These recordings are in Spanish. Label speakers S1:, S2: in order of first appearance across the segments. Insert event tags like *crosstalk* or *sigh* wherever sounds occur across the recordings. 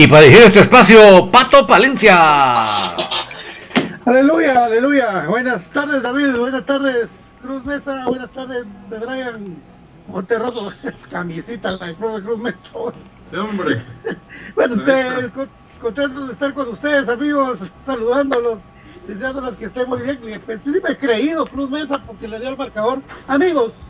S1: Y para dirigir este espacio, Pato Palencia.
S2: Aleluya, aleluya. Buenas tardes, David. Buenas tardes, Cruz Mesa. Buenas tardes, de Brian Monterroso. *laughs* Camisita, la Cruz, Cruz Mesa.
S3: Sí, hombre.
S2: bueno, usted, contento de estar con ustedes, amigos, saludándolos, deseándolos que estén muy bien. Pues, sí me he creído Cruz Mesa porque le dio el marcador. Amigos,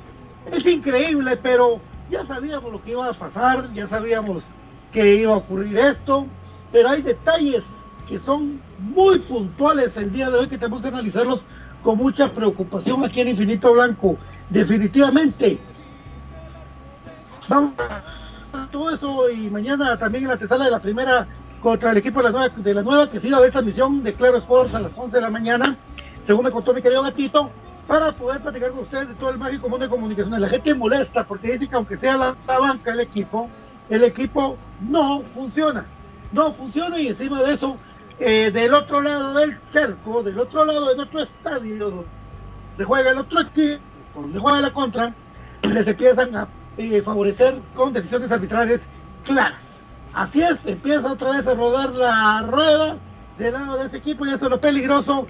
S2: es increíble, pero ya sabíamos lo que iba a pasar, ya sabíamos que iba a ocurrir esto, pero hay detalles que son muy puntuales el día de hoy que tenemos que analizarlos con mucha preocupación aquí en Infinito Blanco. Definitivamente. Vamos a todo eso y mañana también en la antesala de la primera contra el equipo de la nueva, de la nueva que sí va a haber transmisión de Claro Sports a las 11 de la mañana, según me contó mi querido gatito, para poder platicar con ustedes de todo el mágico mundo de comunicaciones. La gente molesta porque dice que aunque sea la, la banca el equipo, el equipo no funciona. No funciona y encima de eso, eh, del otro lado del cerco, del otro lado de nuestro estadio, donde juega el otro equipo, donde juega la contra, les empiezan a eh, favorecer con decisiones arbitrales claras. Así es, empieza otra vez a rodar la rueda del lado de ese equipo y eso es lo peligroso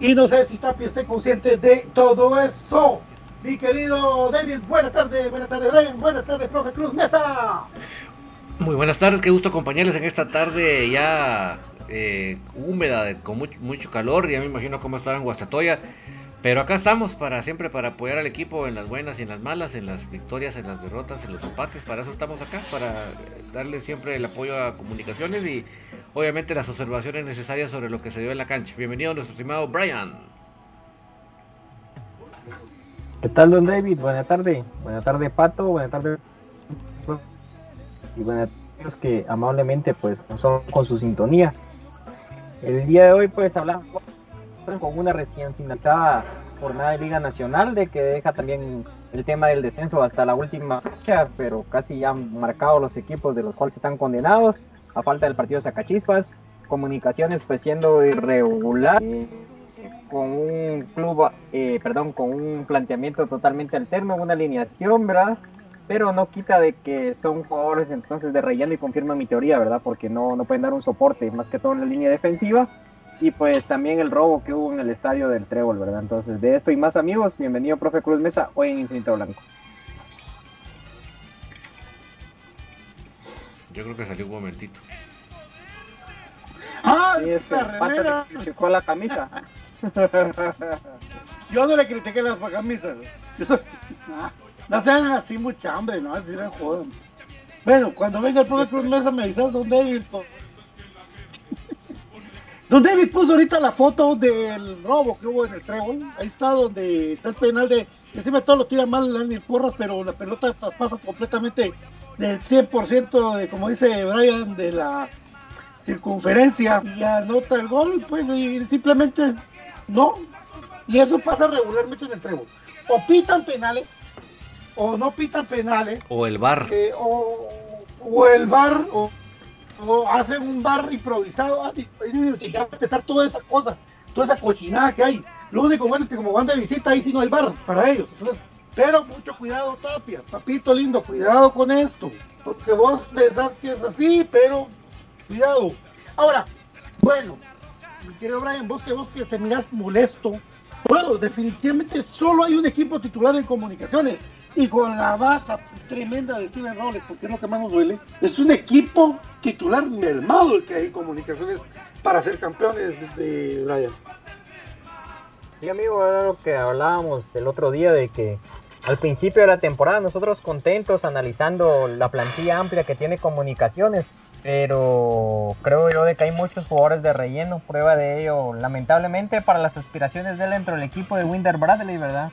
S2: Y no sé si Tapia esté consciente de todo eso. Mi querido David, buenas tardes, buenas tardes Brian, buenas tardes, profe Cruz Mesa.
S1: Muy buenas tardes, qué gusto acompañarles en esta tarde ya eh, húmeda, con mucho, mucho, calor, ya me imagino cómo estaba en Guastatoya. Pero acá estamos para siempre para apoyar al equipo en las buenas y en las malas, en las victorias, en las derrotas, en los empates. Para eso estamos acá, para darle siempre el apoyo a comunicaciones y obviamente las observaciones necesarias sobre lo que se dio en la cancha. Bienvenido a nuestro estimado Brian.
S3: ¿Qué tal, don David? Buenas tardes. Buenas tardes, Pato. Buenas tardes. Y buenas tardes que amablemente pues son con su sintonía. El día de hoy pues hablamos con una recién finalizada jornada de Liga Nacional, de que deja también el tema del descenso hasta la última fecha, pero casi ya han marcado los equipos de los cuales están condenados, a falta del partido Sacachispas, comunicaciones pues siendo irregular, con un club, eh, perdón, con un planteamiento totalmente alterno, una alineación, ¿verdad? Pero no quita de que son jugadores entonces de relleno y confirma mi teoría, ¿verdad? Porque no, no pueden dar un soporte, más que todo en la línea defensiva y pues también el robo que hubo en el estadio del Trébol, ¿verdad? Entonces, de esto y más amigos, bienvenido, profe Cruz Mesa, hoy en Infinito Blanco.
S1: Yo creo que salió un momentito.
S2: ¡Ah!
S3: Sí, este, Pato criticó la camisa. *laughs*
S2: Yo no le critiqué las camisas. Yo *laughs* no sean así mucha hambre, ¿no? Así era joder. Bueno, cuando venga el profe Cruz Mesa me avisas dónde hay *laughs* Don David puso ahorita la foto del robo que hubo en el trébol. Ahí está donde está el penal de. Encima todo lo tira mal el Porras, pero la pelota pasa completamente del 100% de, como dice Brian, de la circunferencia y anota el gol, pues simplemente no. Y eso pasa regularmente en el trébol. O pitan penales, o no pitan penales.
S1: O el bar.
S2: Eh, o, o el bar, o o hacen un bar improvisado, ah, y ya empezar toda esa cosa, toda esa cochinada que hay. Lo único bueno es que como van de visita ahí sí no hay bar para ellos. pero mucho cuidado Tapia, papito lindo, cuidado con esto, porque vos pensás que es así, pero cuidado. Ahora, bueno, mi querido Brian, vos que vos que te mirás molesto, bueno, definitivamente solo hay un equipo titular en comunicaciones y con la baja tremenda de Steven Robles, porque es lo que más nos duele, es un equipo titular mermado el que hay comunicaciones para ser campeones de Brian.
S3: Sí, amigo, era lo que hablábamos el otro día de que al principio de la temporada nosotros contentos analizando la plantilla amplia que tiene comunicaciones, pero creo yo de que hay muchos jugadores de relleno, prueba de ello, lamentablemente para las aspiraciones de él dentro del equipo de Winder Bradley, ¿verdad?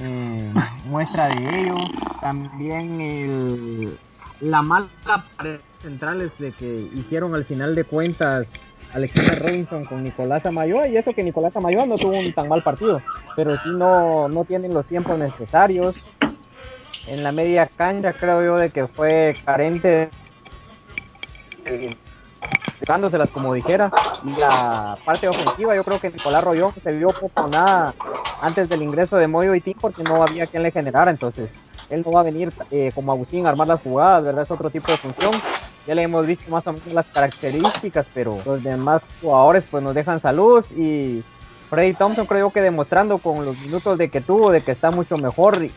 S3: Eh, muestra de ello. También el, la mala pared centrales de que hicieron al final de cuentas Alexander Robinson con Nicolás Amayoa y eso que Nicolás Amayoa no tuvo un tan mal partido, pero si no, no tienen los tiempos necesarios. En la media cancha creo yo de que fue carente dándoselas como dijera. Y la parte ofensiva, yo creo que Nicolás Rollón se vio poco nada antes del ingreso de Moyo y Tim porque no había quien le generara. Entonces, él no va a venir eh, como Agustín a armar las jugadas, ¿verdad? Es otro tipo de función. Ya le hemos visto más o menos las características, pero los demás jugadores pues nos dejan salud y Freddy Thompson creo que demostrando con los minutos de que tuvo, de que está mucho mejor y,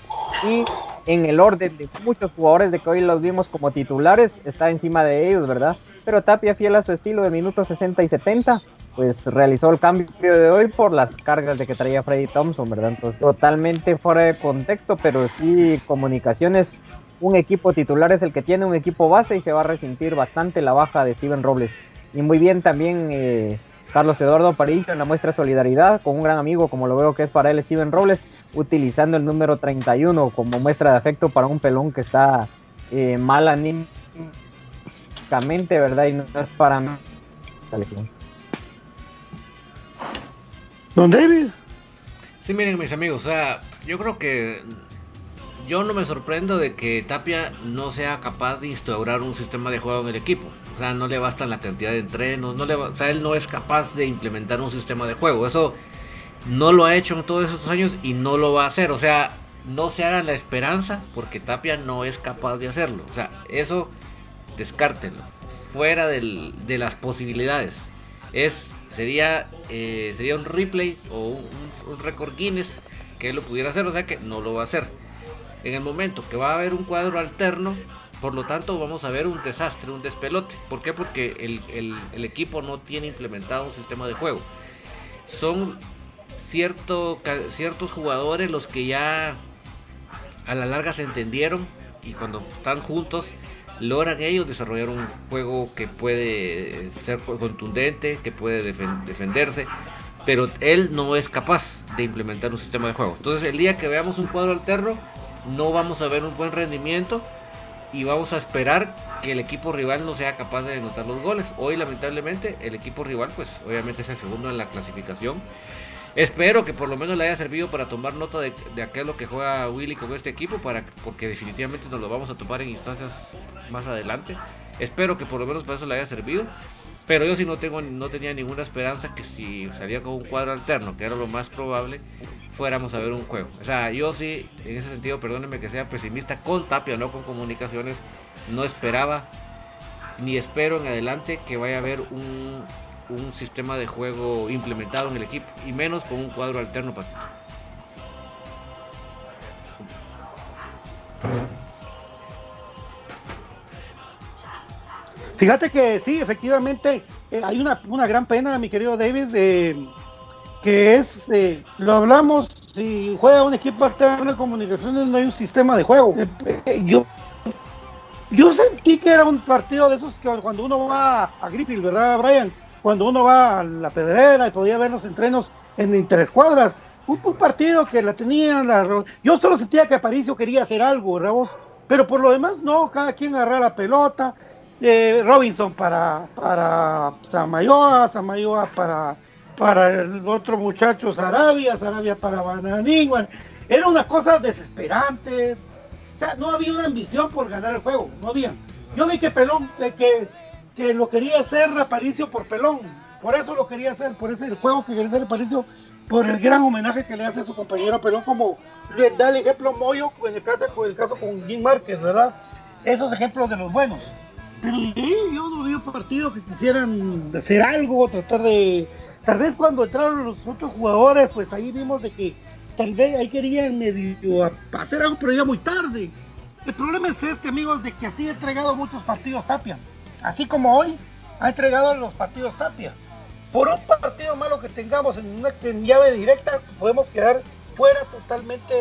S3: y en el orden de muchos jugadores de que hoy los vimos como titulares, está encima de ellos, ¿verdad? Pero Tapia, fiel a su estilo de minutos 60 y 70, pues realizó el cambio de hoy por las cargas de que traía Freddy Thompson, ¿verdad? Entonces, totalmente fuera de contexto, pero sí comunicaciones. Un equipo titular es el que tiene un equipo base y se va a resentir bastante la baja de Steven Robles. Y muy bien también eh, Carlos Eduardo Aparicio en la muestra de solidaridad con un gran amigo, como lo veo que es para él Steven Robles, utilizando el número 31 como muestra de afecto para un pelón que está eh, mal anímico ¿verdad? Y no es para mí
S2: Don David.
S1: Sí, miren mis amigos, o sea, yo creo que yo no me sorprendo de que Tapia no sea capaz de instaurar un sistema de juego en el equipo. O sea, no le basta la cantidad de entrenos, no le o sea, él no es capaz de implementar un sistema de juego. Eso no lo ha hecho en todos estos años y no lo va a hacer. O sea, no se hagan la esperanza porque Tapia no es capaz de hacerlo. O sea, eso descártenlo. Fuera de las posibilidades. Es sería, eh, sería un replay o un, un récord Guinness que él lo pudiera hacer, o sea que no lo va a hacer. En el momento que va a haber un cuadro alterno, por lo tanto vamos a ver un desastre, un despelote. ¿Por qué? Porque el, el equipo no tiene implementado un sistema de juego. Son cierto, ciertos jugadores los que ya a la larga se entendieron y cuando están juntos logran ellos desarrollar un juego que puede ser contundente, que puede defenderse, pero él no es capaz de implementar un sistema de juego. Entonces el día que veamos un cuadro alterno, no vamos a ver un buen rendimiento y vamos a esperar que el equipo rival no sea capaz de anotar los goles. Hoy lamentablemente el equipo rival pues obviamente es el segundo en la clasificación. Espero que por lo menos le haya servido para tomar nota de, de que juega Willy con este equipo, para, porque definitivamente nos lo vamos a tomar en instancias más adelante. Espero que por lo menos para eso le haya servido. Pero yo sí no tengo no tenía ninguna esperanza que si salía con un cuadro alterno, que era lo más probable, fuéramos a ver un juego. O sea, yo sí, en ese sentido, perdónenme que sea pesimista con Tapia, no con comunicaciones, no esperaba ni espero en adelante que vaya a haber un, un sistema de juego implementado en el equipo, y menos con un cuadro alterno, Patito.
S2: Fíjate que sí, efectivamente, eh, hay una, una, gran pena, mi querido David, de que es, eh, lo hablamos, si juega un equipo alterno de comunicaciones no hay un sistema de juego. Eh, yo, yo sentí que era un partido de esos que cuando uno va a Griffith, ¿verdad, Brian? Cuando uno va a la pedrera y podía ver los entrenos en interescuadras. Un, partido que la tenían, la, yo solo sentía que Aparicio quería hacer algo, ¿verdad? Pero por lo demás, no, cada quien agarra la pelota. Eh, Robinson para, para Samayoa, Samayoa para para el otro muchacho Sarabia, Sarabia para Bananín. Era una cosa desesperante. O sea, no había una ambición por ganar el juego, no había. Yo vi que Pelón, que, que lo quería hacer Aparicio por Pelón. Por eso lo quería hacer, por ese juego que quería hacer Aparicio, por el gran homenaje que le hace a su compañero Pelón, como le da el ejemplo Moyo en el caso, en el caso con Jim Márquez, ¿verdad? Esos ejemplos de los buenos. Pero yo no vi partidos que quisieran hacer algo, tratar de Tal vez cuando entraron los otros jugadores, pues ahí vimos de que tal vez ahí querían medio hacer algo, pero ya muy tarde. El problema es este, amigos, de que así ha entregado muchos partidos Tapia. Así como hoy ha entregado los partidos Tapia. Por un partido malo que tengamos en una en llave directa, podemos quedar fuera totalmente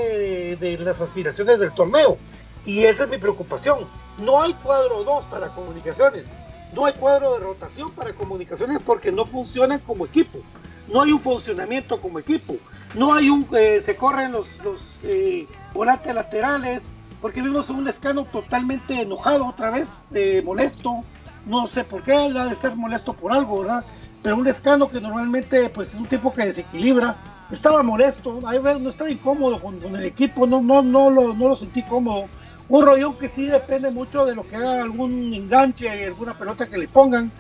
S2: de, las aspiraciones del torneo. Y esa es mi preocupación. No hay cuadro 2 para comunicaciones. No hay cuadro de rotación para comunicaciones porque no funcionan como equipo. No hay un funcionamiento como equipo. No hay un. Eh, se corren los, los eh, volantes laterales. Porque vimos un escano totalmente enojado otra vez, eh, molesto. No sé por qué, ha de estar molesto por algo, ¿verdad? Pero un escano que normalmente pues, es un tipo que desequilibra. Estaba molesto, no estaba incómodo con, el equipo, no, no, no, lo, no lo sentí cómodo un rollo que sí depende mucho de lo que haga algún enganche, alguna pelota que le pongan,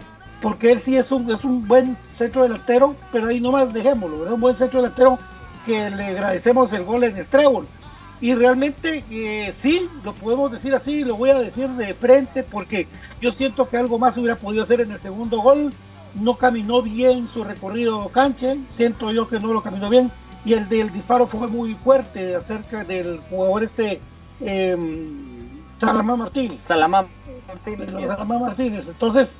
S2: porque él sí es un, es un buen centro delantero, pero ahí nomás dejémoslo, es un buen centro delantero que le agradecemos el gol en el trébol. Y realmente eh, sí, lo podemos decir así, lo voy a decir de frente, porque yo siento que algo más hubiera podido hacer en el segundo gol. No caminó bien su recorrido cancha, siento yo que no lo caminó bien. Y el del disparo fue muy fuerte acerca del jugador este eh, Salamá Martínez.
S3: Salamá Martínez.
S2: Salamá Martínez. Entonces.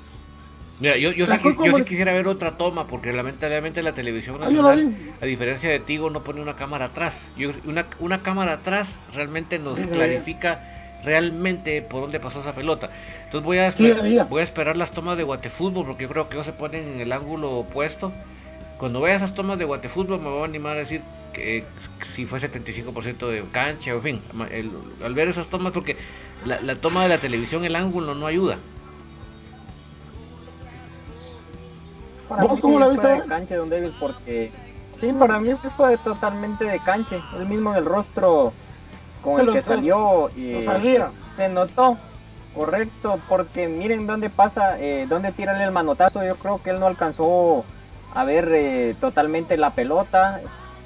S1: Mira, yo, yo, sí, yo sí quisiera ver otra toma, porque lamentablemente la televisión nacional, a diferencia de Tigo, no pone una cámara atrás. Yo, una, una cámara atrás realmente nos clarifica realmente por dónde pasó esa pelota. Entonces voy a, esperar, voy a esperar las tomas de Guatefútbol, porque yo creo que ellos se ponen en el ángulo opuesto. Cuando vea esas tomas de Guatefútbol me voy a animar a decir que si fue 75% de cancha, en fin, el, al ver esas tomas, porque la, la, toma de la televisión, el ángulo no ayuda.
S3: Para ¿Vos cómo la viste? De cancha, don David, porque sí, para mí fue totalmente de cancha, el mismo el rostro con se el lo, que salió y se notó. Correcto, porque miren dónde pasa, eh, dónde tira el manotazo. Yo creo que él no alcanzó a ver eh, totalmente la pelota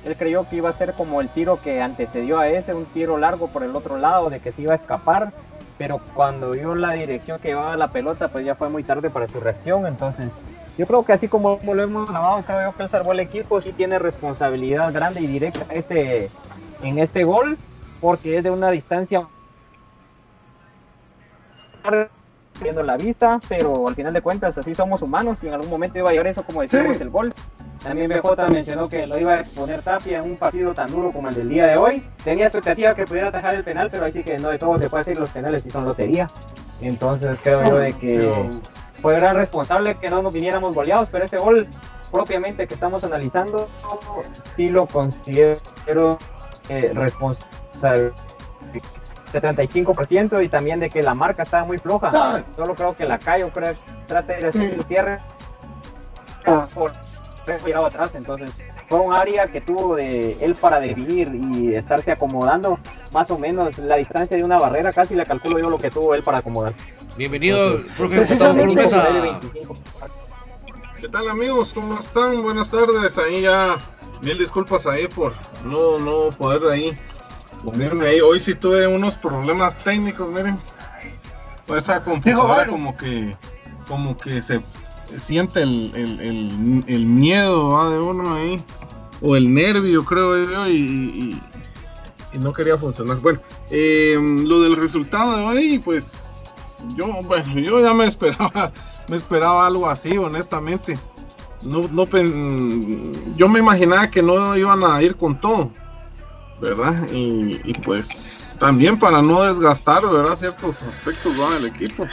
S3: él creyó que iba a ser como el tiro que antecedió a ese, un tiro largo por el otro lado, de que se iba a escapar. Pero cuando vio la dirección que llevaba la pelota, pues ya fue muy tarde para su reacción. Entonces, yo creo que así como lo hemos hablado, creo que él salvó el equipo, sí tiene responsabilidad grande y directa este, en este gol, porque es de una distancia viendo la vista, pero al final de cuentas así somos humanos y en algún momento iba a llegar eso como decíamos el gol. También BJ mencionó que lo iba a exponer Tapia en un partido tan duro como el del día de hoy. Tenía expectativa que pudiera atajar el penal, pero ahí sí que no de todo se puede hacer los penales y son lotería. Entonces creo yo de que fue gran responsable que no nos viniéramos goleados, pero ese gol propiamente que estamos analizando sí lo considero eh, responsable 75% y también de que la marca estaba muy floja. Solo creo que la Cayo creo, trate de hacer el cierre por llegado atrás. Entonces fue un área que tuvo de él para definir y estarse acomodando más o menos la distancia de una barrera. Casi la calculo yo lo que tuvo él para acomodar.
S1: Bienvenido, profe
S4: ¿Qué tal amigos? ¿Cómo están? Buenas tardes. Ahí ya mil disculpas ahí por no, no poder ahí unirme ahí. Hoy sí tuve unos problemas técnicos, miren. Esta computadora como que como que se siente el, el, el, miedo de uno ahí. O el nervio, creo y, no quería funcionar. Bueno, eh, lo del resultado de hoy, pues yo, bueno, yo ya me *laughs* esperaba, me esperaba algo así, honestamente. No, no, yo me imaginaba que no iban a ir con todo. ¿verdad? Y, pues también para no desgastar, ¿verdad? Ciertos aspectos del equipo.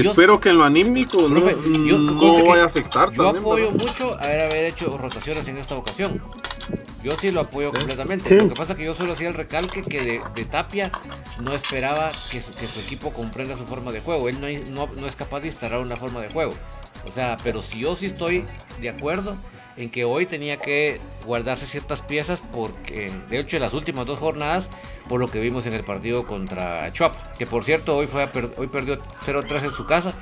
S4: Espero que en lo anímico no, vaya a afectar.
S1: Yo apoyo mucho haber, haber hecho rotaciones en esta ocasión. Yo sí lo apoyo completamente. Lo que pasa es que yo solo hacía el recalque que de, Tapia no esperaba que su, que su, equipo comprenda su forma de juego. Él no, no, es capaz de instalar una forma de juego. O sea, pero si yo sí estoy de acuerdo en que hoy tenía que guardarse ciertas piezas porque de hecho en las últimas dos jornadas por lo que vimos en el partido contra Chop que por cierto hoy fue hoy perdió 0-3 en su casa.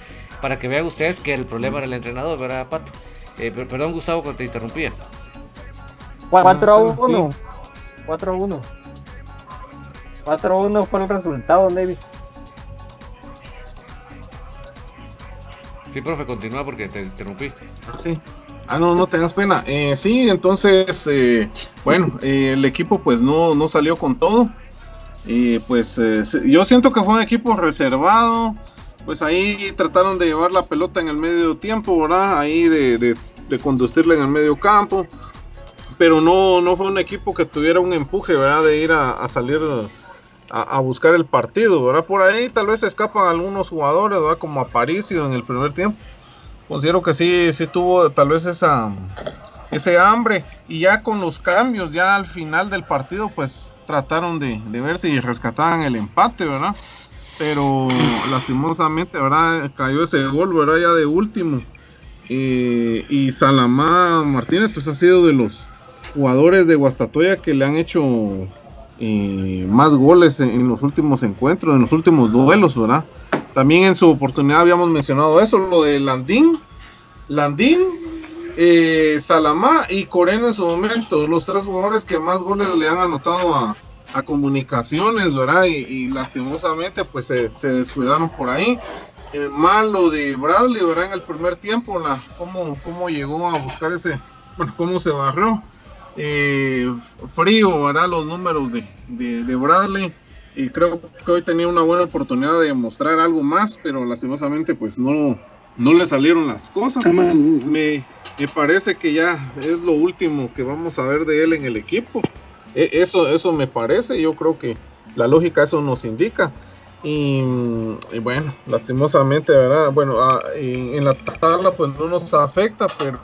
S1: Para que vean ustedes que el problema era el entrenador verdad Pato eh, perdón Gustavo cuando te interrumpía.
S3: 4-1 4-1 4-1 fue el resultado David.
S1: Sí, profe, continúa porque te interrumpí.
S4: Sí. Ah, no, no tengas pena. Eh, sí, entonces, eh, bueno, eh, el equipo pues no, no salió con todo. Y pues yo siento que fue un equipo reservado. Pues ahí trataron de llevar la pelota en el medio tiempo, ¿verdad? Ahí de, de, conducirla en el medio campo. Pero no, no fue un equipo que tuviera un empuje, ¿verdad? De ir a, salir a, buscar el partido, ¿verdad? Por ahí tal vez escapan algunos jugadores, ¿verdad? Como Aparicio en el primer tiempo considero que sí, sí tuvo tal vez esa ese hambre y ya con los cambios ya al final del partido pues trataron de, ver si rescataban el empate, ¿verdad? Pero lastimosamente, ¿verdad? Cayó ese gol, ¿verdad? Ya de último. Eh, y Salamá Martínez pues ha sido de los jugadores de Guastatoya que le han hecho eh, más goles en, los últimos encuentros, en los últimos duelos, ¿verdad? También en su oportunidad habíamos mencionado eso, lo de Landín, Landín, eh, Salamá y Corena en su momento, los tres jugadores que más goles le han anotado a, comunicaciones, ¿verdad? Y, lastimosamente pues se, descuidaron por ahí. El malo de Bradley, ¿verdad? En el primer tiempo, la, cómo, cómo llegó a buscar ese, bueno, cómo se barrió. Eh, frío, ¿verdad? Los números de, de Bradley y creo que hoy tenía una buena oportunidad de mostrar algo más, pero lastimosamente pues no, no le salieron las cosas. Me, me parece que ya es lo último que vamos a ver de él en el equipo. E, eso, eso me parece, yo creo que la lógica eso nos indica. Y, bueno, lastimosamente, ¿verdad? Bueno, ah, en, en, la tabla pues no nos afecta, pero,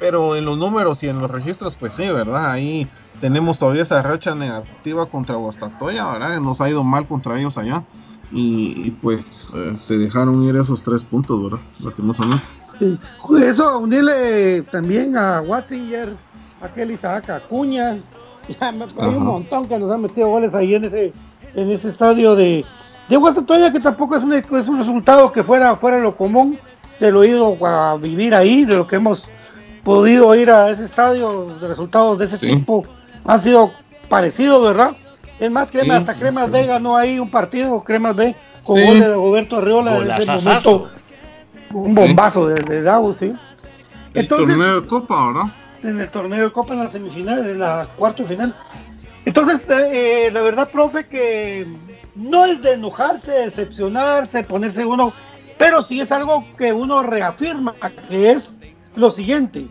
S4: pero en los números y en los registros pues sí, ¿verdad? Ahí tenemos todavía esa racha negativa contra Guastatoya, ¿verdad? Nos ha ido mal contra ellos allá. Y, pues eh, se dejaron ir esos tres puntos, ¿verdad? Lastimosamente.
S2: Sí. Eso, unirle también a Wattinger, a Kelly Isaac Acuña. *laughs* Ya hay un montón que nos han metido goles ahí en ese, en ese estadio de, de Guastatoya, que tampoco es un, es un resultado que fuera, fuera lo común de lo ido a vivir ahí, de lo que hemos podido ir a ese estadio, de resultados de ese tipo han sido parecidos, ¿verdad? Es más, Cremas, hasta Cremas B ganó ahí un partido, Cremas B, con gol de Roberto Arriola en ese momento. Un bombazo de, de Davos, sí.
S4: El torneo de Copa, ¿verdad?
S2: En el torneo de Copa en la semifinal, en la cuarto final. Entonces, eh, la verdad, profe, que no es de enojarse, decepcionarse, ponerse uno, pero sí es algo que uno reafirma, que es lo siguiente.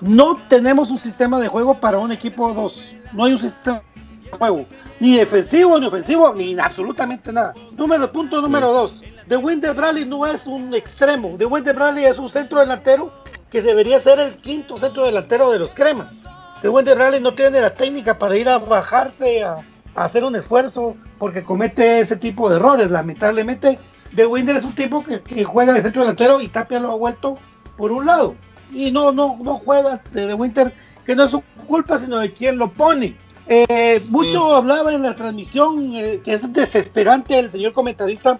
S2: No tenemos un sistema de juego para un equipo 2. No hay un sistema de juego. Ni defensivo, ni ofensivo, ni absolutamente nada. Número, punto número 2. De Winder Bradley no es un extremo. De Winder Bradley es un centro delantero que debería ser el quinto centro delantero de los cremas. De Winder Bradley no tiene la técnica para ir a bajarse, a, hacer un esfuerzo, porque comete ese tipo de errores. Lamentablemente, De Winder es un tipo que, juega de centro delantero y Tapia lo ha vuelto por un lado. Y no, no, no juega de, de Winter, que no es su culpa, sino de quien lo pone. Eh, Mucho hablaba en la transmisión, eh, que es desesperante el señor comentarista,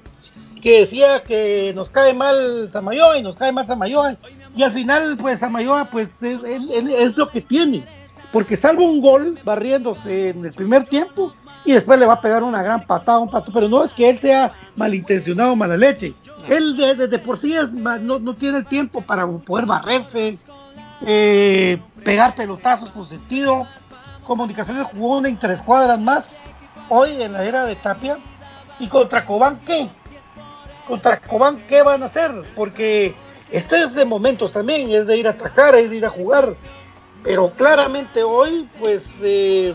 S2: que decía que nos cae mal Samayoa y nos cae mal Samayoa. Y al final, pues Samayoa, pues es, es, lo que tiene. Porque salvo un gol barriéndose en el primer tiempo y después le va a pegar una gran patada, un pato. Pero no es que él sea malintencionado mala leche. Él desde por sí es, no, no, tiene el tiempo para poder barrerse, eh, pegar pelotazos con sentido. Comunicaciones jugó una interescuadras más hoy en la era de Tapia. ¿Y contra Cobán qué? contra Cobán, ¿qué van a hacer? Porque este es de momentos también, es de ir a atacar, es de ir a jugar. Pero claramente hoy, pues, eh,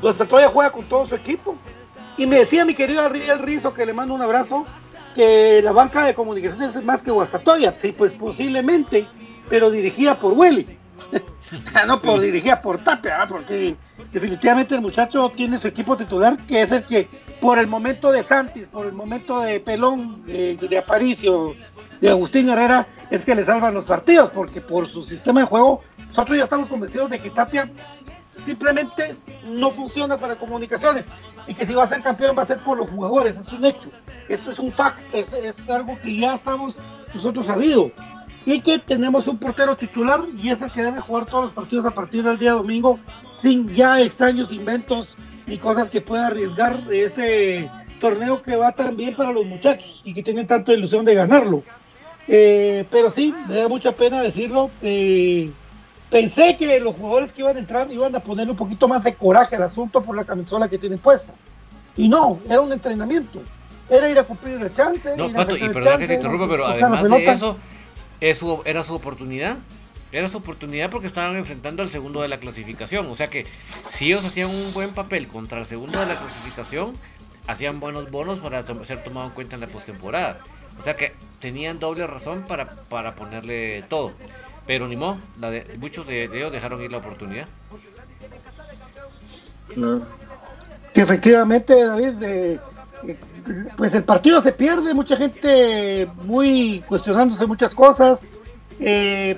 S2: todavía juega con todo su equipo. Y me decía mi querido Ariel Rizo, que le mando un abrazo, que la banca de comunicaciones es más que Guastatoya. Sí, pues posiblemente, pero dirigida por Willy. *laughs* no por dirigida por Tapia, porque definitivamente el muchacho tiene su equipo titular, que es el que por el momento de Santis, por el momento de Pelón, de, Aparicio, de Agustín Herrera, es que le salvan los partidos, porque por su sistema de juego, nosotros ya estamos convencidos de que Tapia simplemente no funciona para comunicaciones y que si va a ser campeón va a ser por los jugadores, es un hecho, esto es un fact, es, algo que ya estamos nosotros sabido y que tenemos un portero titular y es el que debe jugar todos los partidos a partir del día domingo sin ya extraños inventos ni cosas que pueda arriesgar ese torneo que va tan bien para los muchachos y que tienen tanta ilusión de ganarlo. Eh, pero sí, me da mucha pena decirlo. Eh, pensé que los jugadores que iban a entrar iban a poner un poquito más de coraje al asunto por la camisola que tienen puesta. Y no, era un entrenamiento. Era ir a cumplir el chance.
S1: No, Pato, y perdón que te interrumpa, pero además de eso, era su oportunidad. Era su oportunidad porque estaban enfrentando al segundo de la clasificación. O sea que si ellos hacían un buen papel contra el segundo de la clasificación, hacían buenos bonos para ser tomados en cuenta en la postemporada. O sea que tenían doble razón para, para ponerle todo. Pero ni modo, la de, muchos de, ellos dejaron ir la oportunidad.
S2: Que efectivamente, David, pues el partido se pierde, mucha gente muy cuestionándose muchas cosas. Eh,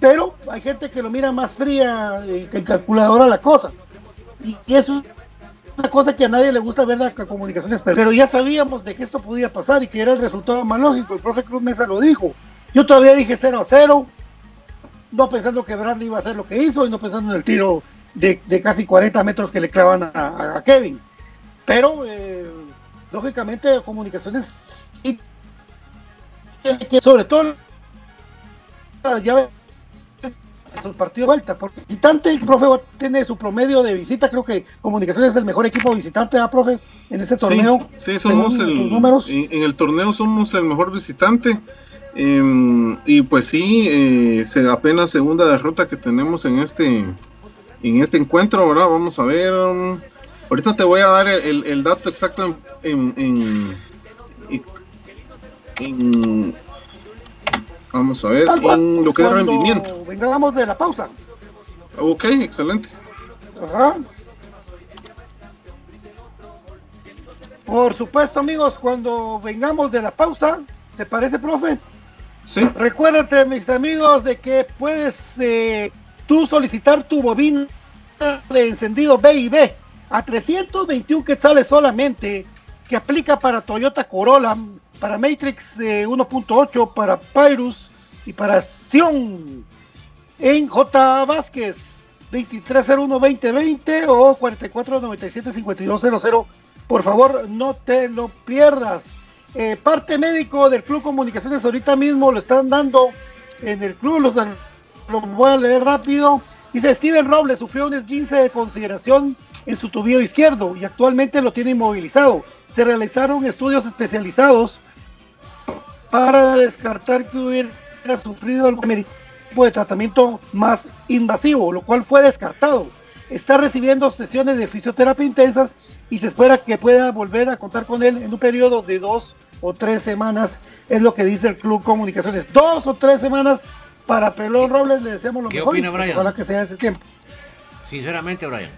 S2: pero hay gente que lo mira más fría eh, que calculadora la cosa. Y, eso es una cosa que a nadie le gusta ver la comunicaciones, pero ya sabíamos de que esto podía pasar y que era el resultado más lógico. El profe Cruz Mesa lo dijo. Yo todavía dije 0 a 0, no pensando que Bradley iba a hacer lo que hizo y no pensando en el tiro de, casi 40 metros que le clavan a, Kevin. Pero, eh, lógicamente, comunicaciones, sobre todo, ya su partido de vuelta. Por visitante, el profe tiene su promedio de visita. Creo que Comunicaciones es el mejor equipo visitante, ¿ah, profe? En ese torneo.
S4: Sí, somos el. Números. En, el torneo somos el mejor visitante. Em, y pues sí, eh, se, apenas segunda derrota que tenemos en este en este encuentro, ¿verdad? Vamos a ver. Um, ahorita te voy a dar el, dato exacto en, en, en Vamos a ver en lo que es rendimiento.
S2: Vengamos de la pausa.
S4: Ok, excelente. Ajá.
S2: Por supuesto, amigos, cuando vengamos de la pausa, ¿te parece, profe?
S4: Sí.
S2: Recuérdate, mis amigos, de que puedes eh, tú solicitar tu bobina de encendido B y B a 321 quetzales solamente, que aplica para Toyota Corolla, para Matrix 1.8, eh, para Pyrus y para Sion en J. Vázquez. 2301-2020 o 4497-5200. Por favor, no te lo pierdas. Eh, parte médico del Club Comunicaciones ahorita mismo lo están dando en el club, los, lo voy a leer rápido. Dice, Steven Robles sufrió un esguince de consideración en su tobillo izquierdo y actualmente lo tiene inmovilizado. Se realizaron estudios especializados para descartar que hubiera sufrido algún tipo de tratamiento más invasivo, lo cual fue descartado. Está recibiendo sesiones de fisioterapia intensas y se espera que pueda volver a contar con él en un periodo de dos o tres semanas, es lo que dice el Club Comunicaciones. Dos o tres semanas para Pelón Robles, le deseamos lo
S1: ¿Qué
S2: mejor.
S1: opina, Brian?
S2: Ojalá que sea ese tiempo.
S1: Sinceramente, Brian.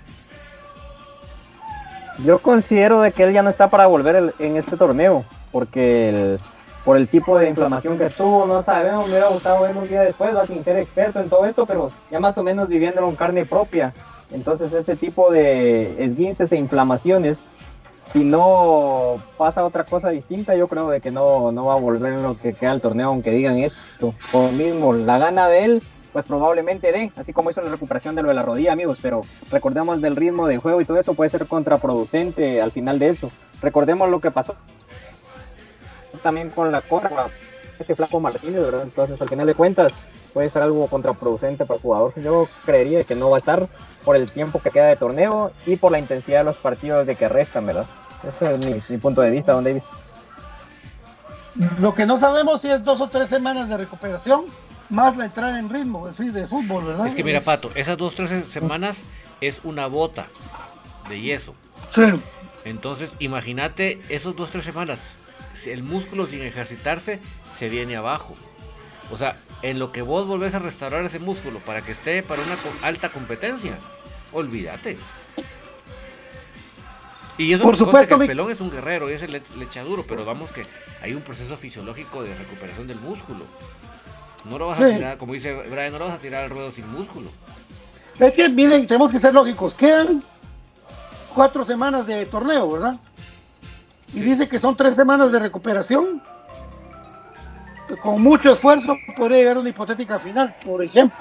S3: Yo considero de que él ya no está para volver el- en este torneo, porque el- por el tipo de inflamación que tuvo, no sabemos, me hubiera gustado verlo un día después, va sin ser experto en todo esto, pero ya más o menos viviéndolo en carne propia. Entonces ese tipo de esguinces e inflamaciones, si no pasa otra cosa distinta, yo creo de que no, no va a volver lo que queda el torneo, aunque digan esto. Por mismo, la gana de él, pues probablemente dé, así como hizo la recuperación de lo de la rodilla, amigos, pero recordemos del ritmo de juego y todo eso puede ser contraproducente al final de eso. Recordemos lo que pasó también con la corva, este flaco Martínez, ¿verdad? Entonces, al final de cuentas, puede ser algo contraproducente para el jugador. Yo creería que no va a estar por el tiempo que queda de torneo y por la intensidad de los partidos de que restan, ¿verdad? Ese es mi, mi punto de vista, don David.
S2: Lo que no sabemos si es dos o tres semanas de recuperación, más la entrada en ritmo fin, de fútbol, ¿verdad?
S1: Es que mira, Pato, esas dos, tres semanas es una bota de yeso.
S2: Sí.
S1: Entonces, imagínate esos dos, tres semanas. El músculo sin ejercitarse se viene abajo. O sea, en lo que vos volvés a restaurar ese músculo para que esté para una alta competencia, olvídate. Y eso
S2: Por supuesto,
S1: que el pelón es un guerrero y es el le- lechaduro, pero vamos que hay un proceso fisiológico de recuperación del músculo. No lo vas a tirar, como dice Brian, no lo vas a tirar al ruedo sin músculo.
S2: Es que, miren, tenemos que ser lógicos. Quedan cuatro semanas de torneo, ¿verdad? Y dice que son tres semanas de recuperación. Con mucho esfuerzo podría llegar a una hipotética final, por ejemplo.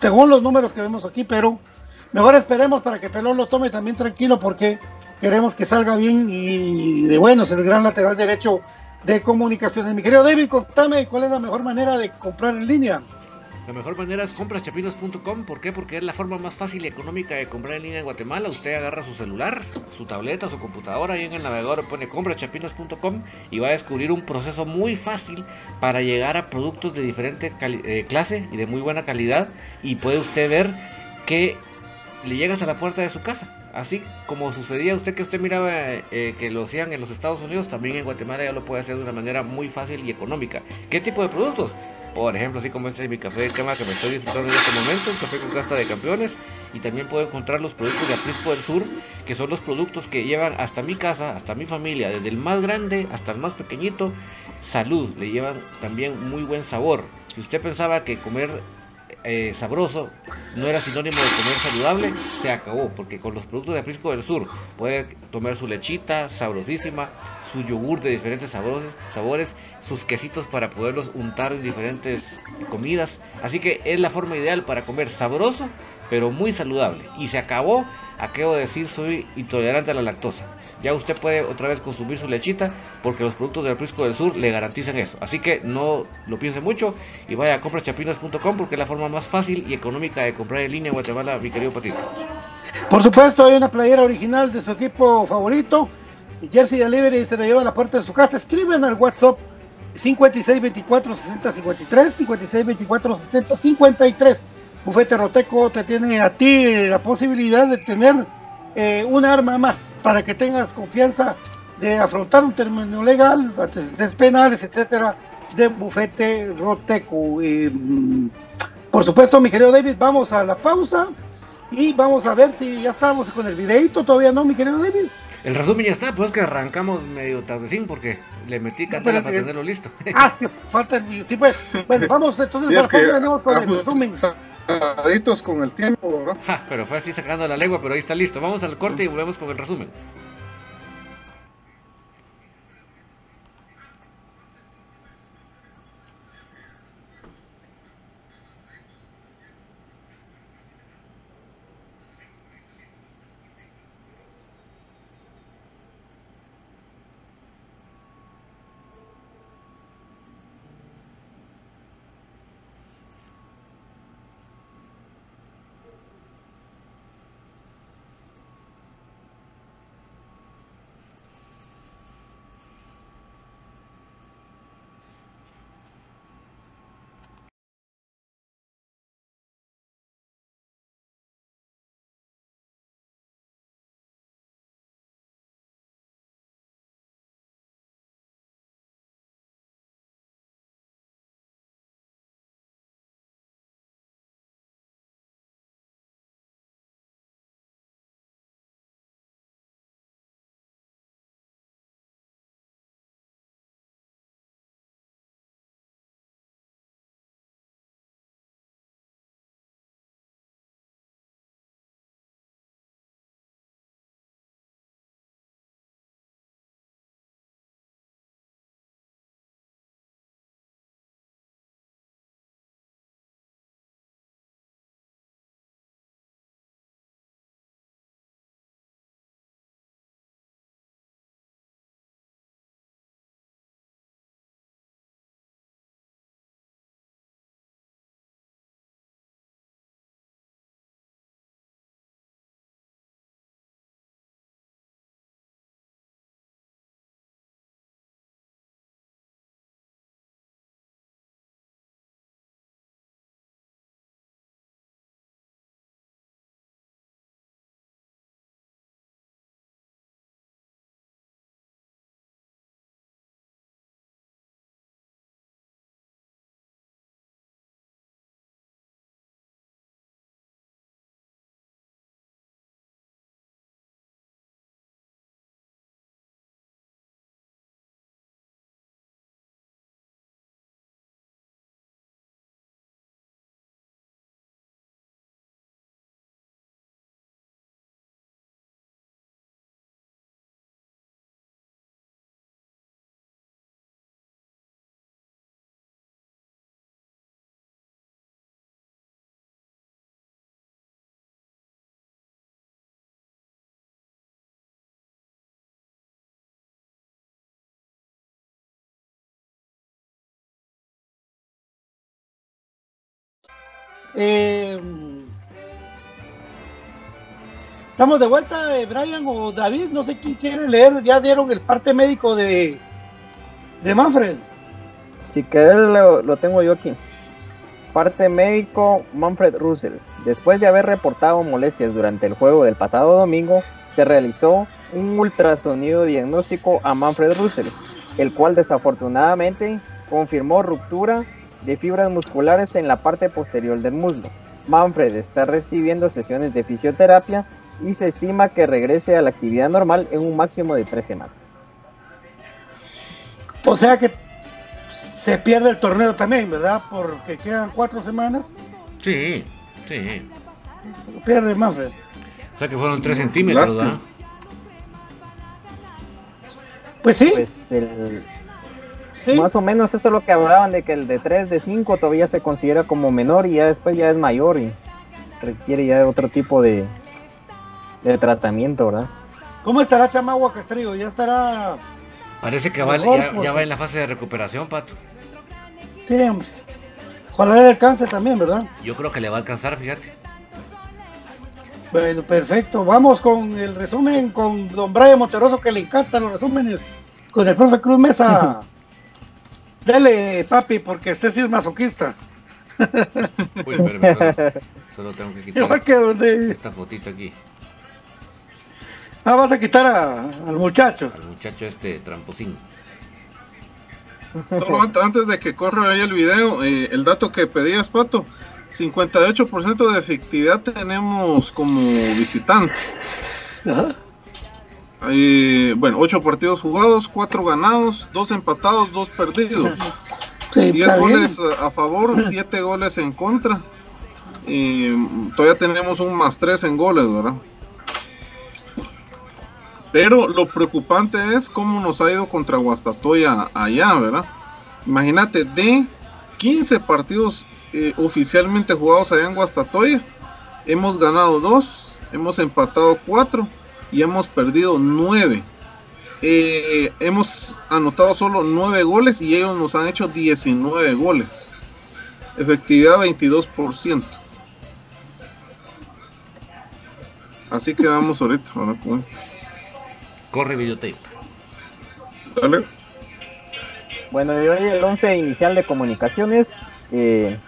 S2: Según los números que vemos aquí, pero mejor esperemos para que Pelón lo tome también tranquilo porque queremos que salga bien y de bueno es el gran lateral derecho de comunicaciones. Mi querido David, contame cuál es la mejor manera de comprar en línea.
S1: La mejor manera es compraschapinos.com. ¿Por qué? Porque es la forma más fácil y económica de comprar en línea en Guatemala. Usted agarra su celular, su tableta, su computadora y en el navegador pone compraschapinos.com y va a descubrir un proceso muy fácil para llegar a productos de diferente eh, clase y de muy buena calidad. Y puede usted ver que le llegas a la puerta de su casa. Así como sucedía usted que usted miraba eh, que lo hacían en los Estados Unidos, también en Guatemala ya lo puede hacer de una manera muy fácil y económica. ¿Qué tipo de productos? Por ejemplo, así como este es mi café de crema que me estoy disfrutando en este momento, café con casta de campeones. Y también puedo encontrar los productos de Aprisco del Sur, que son los productos que llevan hasta mi casa, hasta mi familia, desde el más grande hasta el más pequeñito. Salud, le llevan también muy buen sabor. Si usted pensaba que comer eh, sabroso no era sinónimo de comer saludable, se acabó, porque con los productos de Aprisco del Sur puede tomar su lechita sabrosísima, su yogur de diferentes sabores, sabores, sus quesitos para poderlos untar en diferentes comidas. Así que es la forma ideal para comer sabroso, pero muy saludable. Y se acabó, acabo de decir, soy intolerante a la lactosa. Ya usted puede otra vez consumir su lechita porque los productos del Aprisco del Sur le garantizan eso. Así que no lo piense mucho y vaya a compraschapinos.com porque es la forma más fácil y económica de comprar en línea en Guatemala, mi querido Patito.
S2: Por supuesto, hay una playera original de su equipo favorito. Jersey Delivery se la lleva a la puerta de su casa. Escriben al WhatsApp 5624-6053, 5624-6053. Bufete Roteco te tiene a ti la posibilidad de tener eh, un arma más para que tengas confianza de afrontar un término legal, antecedentes penales, etcétera, de Bufete Roteco. Y, mm, por supuesto, mi querido David, vamos a la pausa y vamos a ver si ya estamos con el videito. Todavía no, mi querido David.
S1: El resumen ya está, pues que arrancamos medio tardecín porque le metí candela
S2: Espérate,
S1: para
S2: que-
S1: tenerlo listo.
S2: Ah, falta el video. Sí, pues. Bueno, *laughs* vamos entonces
S4: Y
S2: a
S4: es
S2: la
S4: que
S2: pausa y venimos con el resumen.
S4: Con el tiempo.
S1: Ja, pero fue así sacando la lengua, pero ahí está listo. Vamos al corte y volvemos con el resumen.
S2: Eh, estamos de vuelta, eh, Brian o David, no sé quién quiere leer, ya dieron el parte médico de, de Manfred.
S3: Si querés lo, lo tengo yo aquí. Parte médico Manfred Russell. Después de haber reportado molestias durante el juego del pasado domingo, se realizó un ultrasonido diagnóstico a Manfred Russell, el cual desafortunadamente confirmó ruptura de fibras musculares en la parte posterior del muslo. Manfred está recibiendo sesiones de fisioterapia y se estima que regrese a la actividad normal en un máximo de tres semanas.
S2: O sea que se pierde el torneo también, ¿verdad? Porque quedan cuatro semanas.
S1: Sí, sí.
S2: Lo pierde Manfred.
S1: O sea que fueron 3 centímetros. ¿verdad?
S2: Pues sí,
S3: Pues el,
S2: sí.
S3: Más o menos eso es lo que hablaban de que el de 3 de 5 todavía se considera como menor y ya después ya es mayor y requiere ya otro tipo de, de tratamiento, ¿verdad?
S2: ¿Cómo estará Chamagua Castrillo? Ya estará.
S1: Parece que va,
S2: Mejor,
S1: ya, ya va en la fase de recuperación, Pato.
S2: Sí, hombre. Ojalá le alcance también, ¿verdad?
S1: Yo creo que le va a alcanzar, fíjate.
S2: Bueno, perfecto. Vamos con el resumen con don Brian Monteroso, que le encantan los resúmenes. Con el profe Cruz Mesa. *laughs* Dele, papi, porque usted sí es masoquista.
S1: Uy, espérame, solo, solo tengo que quitar
S2: que donde.
S1: esta fotito aquí.
S2: Ah, vas a quitar a- al muchacho.
S1: Al muchacho este tramposín.
S4: Solo ant- antes de que corra ahí el video, eh, el dato que pedías, Pato, 58% de efectividad tenemos como visitante.
S2: Ajá.
S4: Eh, bueno, 8 partidos jugados, 4 ganados, 2 empatados, 2 perdidos.
S2: Sí,
S4: 10
S2: está bien.
S4: goles a a favor, 7 goles en contra. Eh, todavía tenemos un más 3 en goles, ¿verdad? Pero lo preocupante es cómo nos ha ido contra Guastatoya allá, ¿verdad? Imagínate, de 15 partidos eh, oficialmente jugados allá en Guastatoya, hemos ganado 2, hemos empatado 4 y hemos perdido 9. Eh, hemos anotado solo 9 goles y ellos nos han hecho 19 goles. Efectividad 22%. Así que vamos ahorita.
S1: Corre videotape.
S4: Dale.
S3: Bueno, y hoy el 11 inicial de comunicaciones, eh,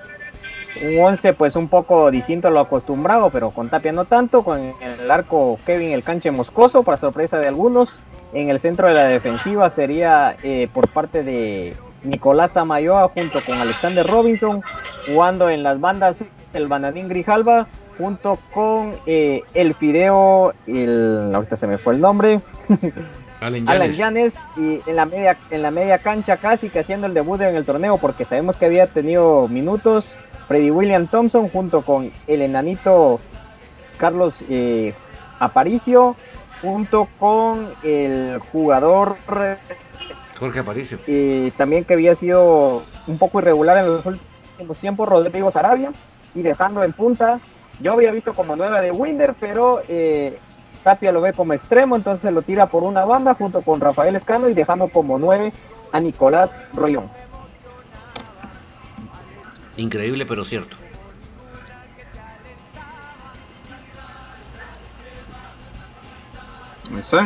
S3: un 11 pues un poco distinto a lo acostumbrado, pero con Tapia no tanto, con el arco Kevin el canche moscoso, para sorpresa de algunos. En el centro de la defensiva sería eh, por parte de Nicolás Amayoa junto con Alexander Robinson, jugando en las bandas el Banadín Grijalva junto con eh, el Fideo, el, ahorita se me fue el nombre, *laughs* Alan
S1: Yanes.
S3: Yanes y en la media en la media cancha casi que haciendo el debut en el torneo porque sabemos que había tenido minutos Freddy William Thompson junto con el enanito Carlos eh, Aparicio junto con el jugador
S1: Jorge Aparicio.
S3: eh, también que había sido un poco irregular en los últimos tiempos Rodrigo Sarabia y dejando en punta yo había visto como nueva de Winder pero eh, Tapia lo ve como extremo, entonces lo tira por una banda junto con Rafael Escano y dejando como nueve a Nicolás Rollón.
S1: Increíble, pero cierto.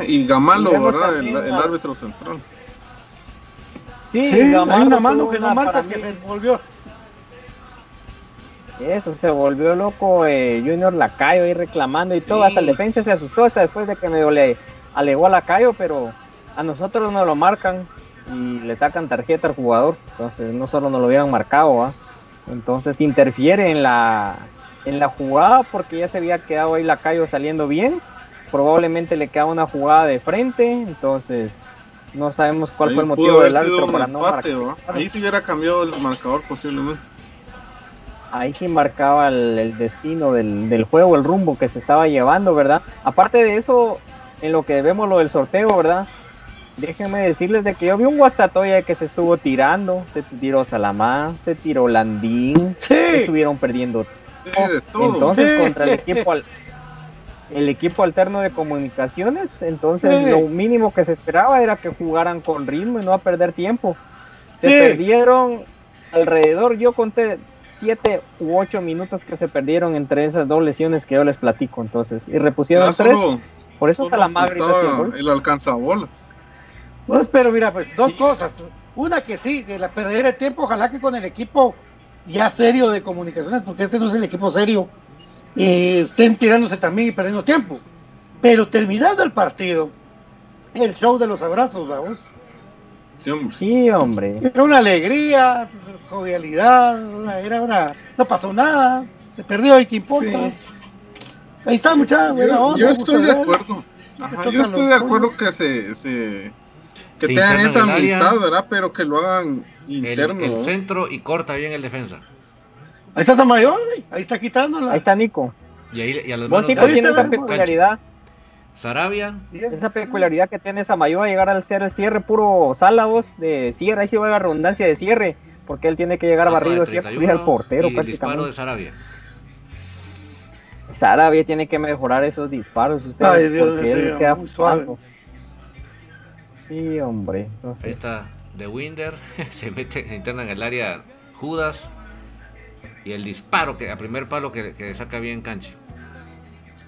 S4: Y Gamalo,
S3: Y
S4: ¿verdad? El, árbitro central.
S2: Sí, hay
S3: Gamarro
S2: una mano que no marca que se volvió.
S3: Eso, se volvió loco eh, Junior Lacayo ahí reclamando y todo, hasta el defensa se asustó hasta después de que medio le alegó a Lacayo, pero a nosotros nos lo marcan y le sacan tarjeta al jugador, entonces no solo nos lo hubieran marcado, ¿va? Entonces interfiere en la en la jugada porque ya se había quedado ahí Lacayo saliendo bien, probablemente le queda una jugada de frente, entonces no sabemos cuál
S4: Ahí
S3: fue el motivo del árbitro para no marcar.
S4: Ahí sí hubiera cambiado el marcador posiblemente.
S3: ahí sí marcaba el, el destino del, del juego, el rumbo que se estaba llevando, ¿verdad? Aparte de eso, en lo que vemos lo del sorteo, ¿verdad? Déjenme decirles de que yo vi un Guastatoya que se estuvo tirando, se tiró Salamán, se tiró Landín,
S2: Sí,
S3: estuvieron perdiendo.
S4: Todo.
S3: Entonces
S2: Sí.
S3: contra el equipo al- el equipo alterno de comunicaciones, entonces
S2: Sí.
S3: lo mínimo que se esperaba era que jugaran con ritmo y no a perder tiempo. Se perdieron alrededor, yo conté siete u ocho minutos que se perdieron entre esas dos lesiones que yo les platico, entonces, y repusieron
S4: Ya
S3: tres,
S4: solo,
S3: por eso está
S4: solo
S3: la madre
S4: el alcanzabolas.
S2: Pues, pero mira, pues dos cosas. Una que sí, que la perder el tiempo, ojalá que con el equipo ya serio de comunicaciones, porque este no es el equipo serio, eh, estén tirándose también y perdiendo tiempo. Pero terminando el partido, el show de los abrazos, vamos.
S4: Sí, hombre.
S3: Sí, hombre.
S2: Era una alegría, jovialidad, era una. No pasó nada, se perdió y qué importa.
S4: Sí.
S2: Ahí está, muchachos.
S4: Yo, yo estoy de acuerdo. Ajá, yo estoy de acuerdo que se, se que
S1: Se
S4: tengan esa
S1: el área.
S4: amistad, ¿verdad? Pero que lo hagan
S1: El,
S4: interno.
S1: el
S4: ¿no?
S1: centro y corta bien el defensa.
S2: Ahí está Samayoa, ahí está quitándola.
S3: Ahí está Nico.
S1: Y ahí y a las
S3: Vos
S1: manos de
S3: tiene esa peculiaridad,
S1: Sarabia.
S3: esa peculiaridad que tiene Samayoa llegar al ser el cierre puro sala vos de cierre, ahí sí va la redundancia de cierre, porque él tiene que llegar barrido cierre
S1: 31,
S3: al portero
S1: y el disparo de
S3: prácticamente.
S1: Sarabia.
S3: Sarabia tiene que mejorar esos disparos, ustedes,
S2: Ay, Dios
S3: porque
S2: mío,
S3: él queda
S2: muy.
S3: Sí, hombre.
S1: Ahí
S3: Entonces,
S1: está de Winder. *laughs* se mete, se interna en el área Judas. Y el disparo que a primer palo que, que saca bien Canchi.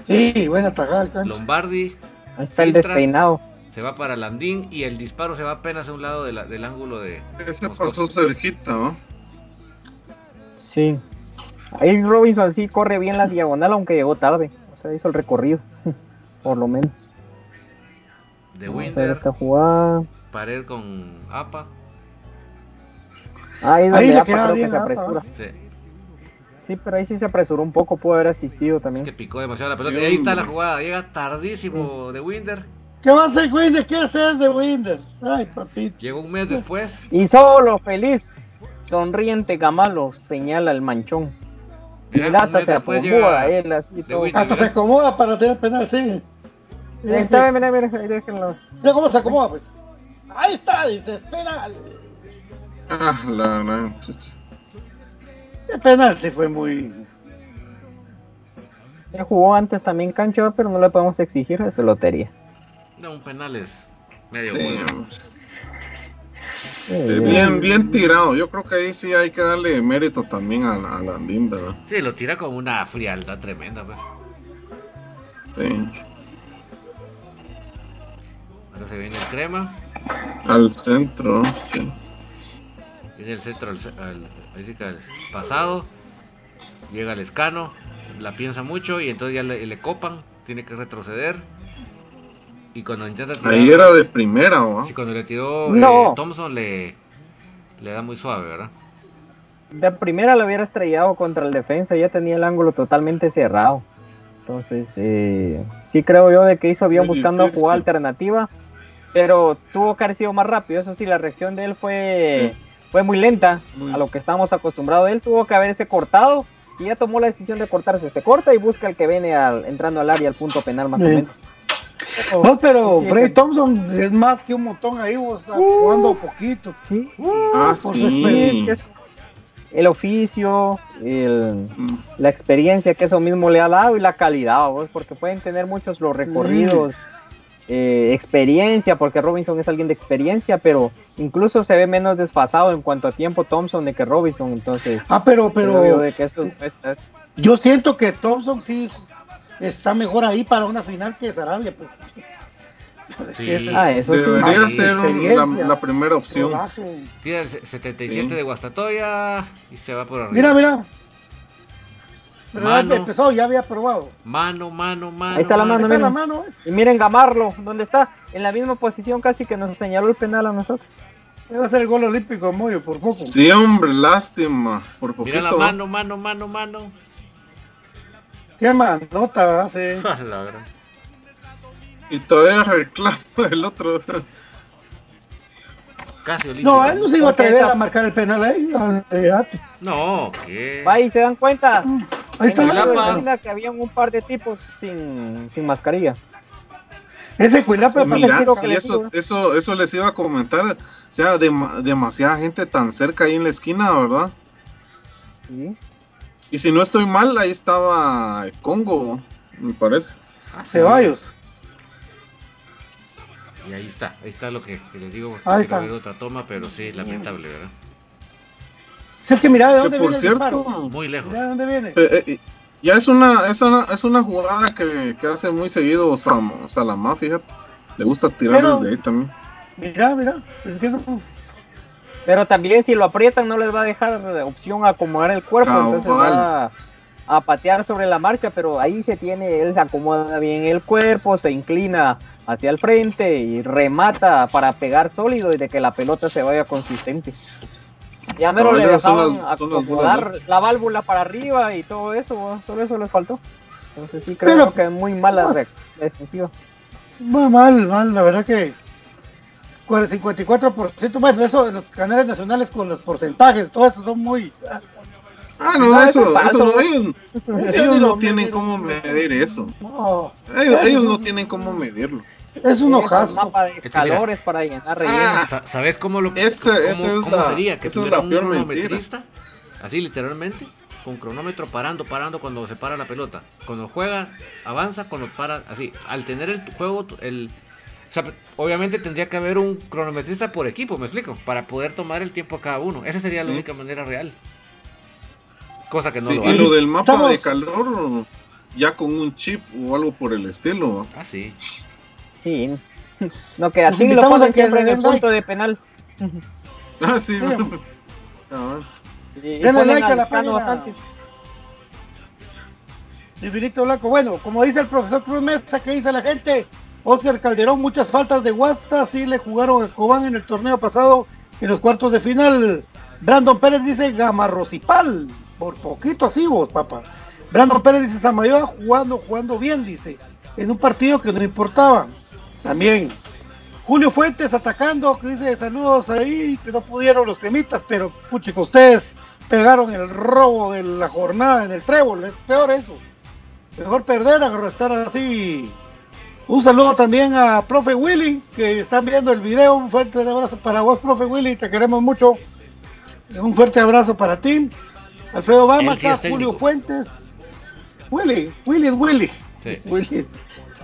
S2: Sí, buena tajada, cancha.
S1: Lombardi
S3: ahí está el despeinado.
S1: se va para Landín y el disparo se va apenas a un lado de la- del ángulo de.
S4: Ese pasó cerquita, ¿no?
S3: Sí. Ahí Robinson sí corre bien la diagonal, aunque llegó tarde. O sea, hizo el recorrido. *laughs* Por lo menos.
S1: De
S3: Vamos a ver
S1: Winder.
S3: esta jugada.
S1: Pared con APA.
S3: Ahí es
S2: Ahí
S3: donde
S2: le
S3: Apa
S2: queda
S3: creo que se
S2: Apa,
S3: apresura.
S1: Sí,
S3: Sí, pero ahí sí se apresuró un poco, pudo haber asistido
S1: es
S3: también.
S1: que picó demasiado la pelota.
S4: Sí,
S1: y ahí está la jugada. Llega tardísimo de Winder.
S2: ¿Qué va a hacer Winder? ¿Qué hacer de Winder? Ay, papito.
S1: Llegó un mes después.
S3: Y solo feliz, sonriente Gamalo señala el manchón. Y
S1: Mira,
S3: hasta se acomoda él así todo.
S1: Winter.
S2: Hasta se acomoda para tener penal, sí.
S3: Ahí está, mira, mira, ahí déjenlo.
S2: Mira cómo se acomoda, pues. Ahí está, dice, espera.
S4: Ah, la verdad.
S2: El penal sí fue muy.
S3: Él jugó antes también cancho, pero no le podemos exigir, eso es lotería.
S1: No, un penal es medio
S4: Sí,
S1: bueno.
S4: Eh, bien, bien tirado. Yo creo que ahí sí hay que darle mérito también a, a Landín, ¿verdad?
S1: Sí, lo tira con una frialdad tremenda. Pues.
S4: Sí.
S1: Ahora se viene el crema.
S4: Al centro. sí.
S1: Viene el centro al, pasado. Llega el escano. La piensa mucho y entonces ya le, le copan. Tiene que retroceder. Y cuando intenta tirar.
S4: Ahí era de primera, ¿va?
S1: sí, cuando le tiró
S3: No.
S1: eh, Thompson le, le da muy suave, ¿verdad?
S3: De primera lo hubiera estrellado contra el defensa, ya tenía el ángulo totalmente cerrado. Entonces, eh, sí creo yo de que hizo bien
S4: Muy
S3: buscando
S4: difícil.
S3: jugada alternativa, pero tuvo que haber sido más rápido. Eso sí, la reacción de él fue, fue muy lenta
S4: Muy-
S3: a lo que estábamos acostumbrados. Él tuvo que haberse cortado y ya tomó la decisión de cortarse. Se corta y busca el que viene al, entrando al área, al punto penal más o menos.
S2: No, pero
S3: Sí,
S2: Freddy Thompson es más que un montón ahí, vos está
S3: Uh.
S2: jugando poquito.
S3: Sí,
S4: Ah,
S2: por
S4: sí.
S3: el oficio, el,
S4: Mm,
S3: la experiencia que eso mismo le ha dado y la calidad, ¿vos? porque pueden tener muchos los recorridos, eh, experiencia, porque Robinson es alguien de experiencia, pero incluso se ve menos desfasado en cuanto a tiempo Thompson de que Robinson, entonces
S2: Ah, pero, pero
S3: de que esto esto es-
S2: yo siento que Thompson sí está mejor ahí para una final que Sarabia, pues.
S1: Sí. *laughs*
S2: Es-
S3: Ah, eso.
S4: Debería ser la, primera opción.
S1: Tira el 77
S4: Sí.
S1: de Guastatoya y se va por arriba.
S2: Mira, mira. Pero ya
S1: Mano.
S2: empezó, ya había probado.
S1: Mano, mano, mano.
S3: Ahí está la
S2: Ahí
S3: mano,
S2: está la
S3: miren.
S2: mano, eh.
S3: Y miren Gamarlo, ¿dónde está? En la misma posición casi que nos señaló el penal a nosotros.
S2: Va a ser el gol olímpico Moyo por poco.
S4: Sí, hombre, lástima. Por
S1: Mira la
S4: poquito.
S1: mano, mano, mano, mano.
S2: Qué manota hace. *laughs*
S1: Verdad.
S4: Y todavía reclama el otro.
S1: Casi olímpico.
S2: No, él no se iba a atrever a marcar el penal ahí. olvídate.
S1: No, ¿qué?
S3: Va y se dan cuenta.
S2: Ahí
S3: En el
S2: está.
S3: de esquina que había un par de tipos sin, sin mascarilla.
S2: Ese Cuilapa el
S4: Mira,
S2: tiro
S4: sí, eso, eso, eso les iba a comentar. O sea, dema- demasiada gente tan cerca ahí en la esquina, ¿verdad?
S3: Sí.
S4: Y si no estoy mal, ahí estaba Congo, me parece.
S2: Ceballos.
S1: Y ahí está, ahí está lo que, que les digo.
S2: Ahí está.
S1: ver otra toma, pero sí, lamentable, ¿verdad? *laughs*
S2: Es que mira de
S4: Que
S2: dónde
S4: por
S2: viene el
S4: cierto,
S2: disparo.
S1: Muy lejos.
S2: Mira de dónde viene.
S4: eh, eh, ya es una, es una, es una jugada que, que hace muy seguido Sam- Salamá, fíjate. Le gusta tirar
S2: Pero-
S4: desde ahí también.
S2: Mira, mira. Es que no.
S3: Pero también si lo aprietan no les va a dejar opción a acomodar el cuerpo,
S4: Cabal.
S3: entonces va a patear sobre la marcha, pero ahí se tiene, él se acomoda bien el cuerpo, se inclina hacia el frente y remata para pegar sólido y de que la pelota se vaya consistente. Ya mero le dejaban
S4: las-
S3: acomodar la válvula para arriba y todo eso, solo eso les faltó. Entonces sí creo
S2: Pero-
S3: que es muy mala reacc- defensiva.
S2: Mal, mal, la verdad que. Con el 54%, bueno, eso los canales nacionales con los porcentajes, todo eso son muy.
S4: Ah, no,
S3: No,
S4: eso,
S3: eso es
S4: eso no, ellos, ellos no tienen cómo medir eso. Ellos, ellos no tienen cómo medirlo.
S2: Es un
S3: Es
S2: hojazo.
S3: mapa de calores para llenar relleno.
S4: Ah,
S1: Sa- ¿Sabes cómo lo
S4: Esa-
S1: cómo,
S4: esa es
S1: cómo
S4: la-
S1: sería que
S4: esa es
S1: tuviera
S4: la
S1: un cronometrista? Así literalmente, con cronómetro parando, parando cuando se para la pelota. Cuando juega, avanza, cuando para, así. Al tener el juego, el o sea, obviamente tendría que haber un cronometrista por equipo, me explico, para poder tomar el tiempo a cada uno. Esa sería la
S4: Sí.
S1: única manera real. Cosa que no
S4: Sí,
S1: lo
S4: y
S1: hay.
S4: lo del mapa
S2: Estamos-
S4: de calor, ya con un chip o algo por el estilo.
S1: Ah, sí.
S3: Sí. *laughs* No, que
S2: Los
S3: así lo ponen
S2: que
S3: siempre en el punto de penal. *laughs*
S4: Ah, sí.
S3: Y, y
S2: Denle like a la página.
S3: bastante.
S2: Infinito Blanco. Bueno, como dice el profesor Cruz Mesa, ¿qué dice la gente? Oscar Calderón, muchas faltas de Guasta, sí le jugaron a Cobán en el torneo pasado en los cuartos de final. Brandon Pérez dice Gamarrocipal, por poquito así vos, papá. Brandon Pérez dice Samayoa jugando, jugando bien, dice, en un partido que no importaba. También. Julio Fuentes atacando, que dice saludos ahí, que no pudieron los cremitas, pero puchico, ustedes pegaron el robo de la jornada en el trébol, es peor eso. Mejor perder a estar así. Un saludo también a profe Willy, que están viendo el video. Un fuerte abrazo para vos, profe Willy, te queremos mucho. Un fuerte abrazo para ti. Alfredo
S1: sí técnico.
S2: Julio Fuentes. Willy, Willy es Willy.
S1: Sí.
S2: Willy.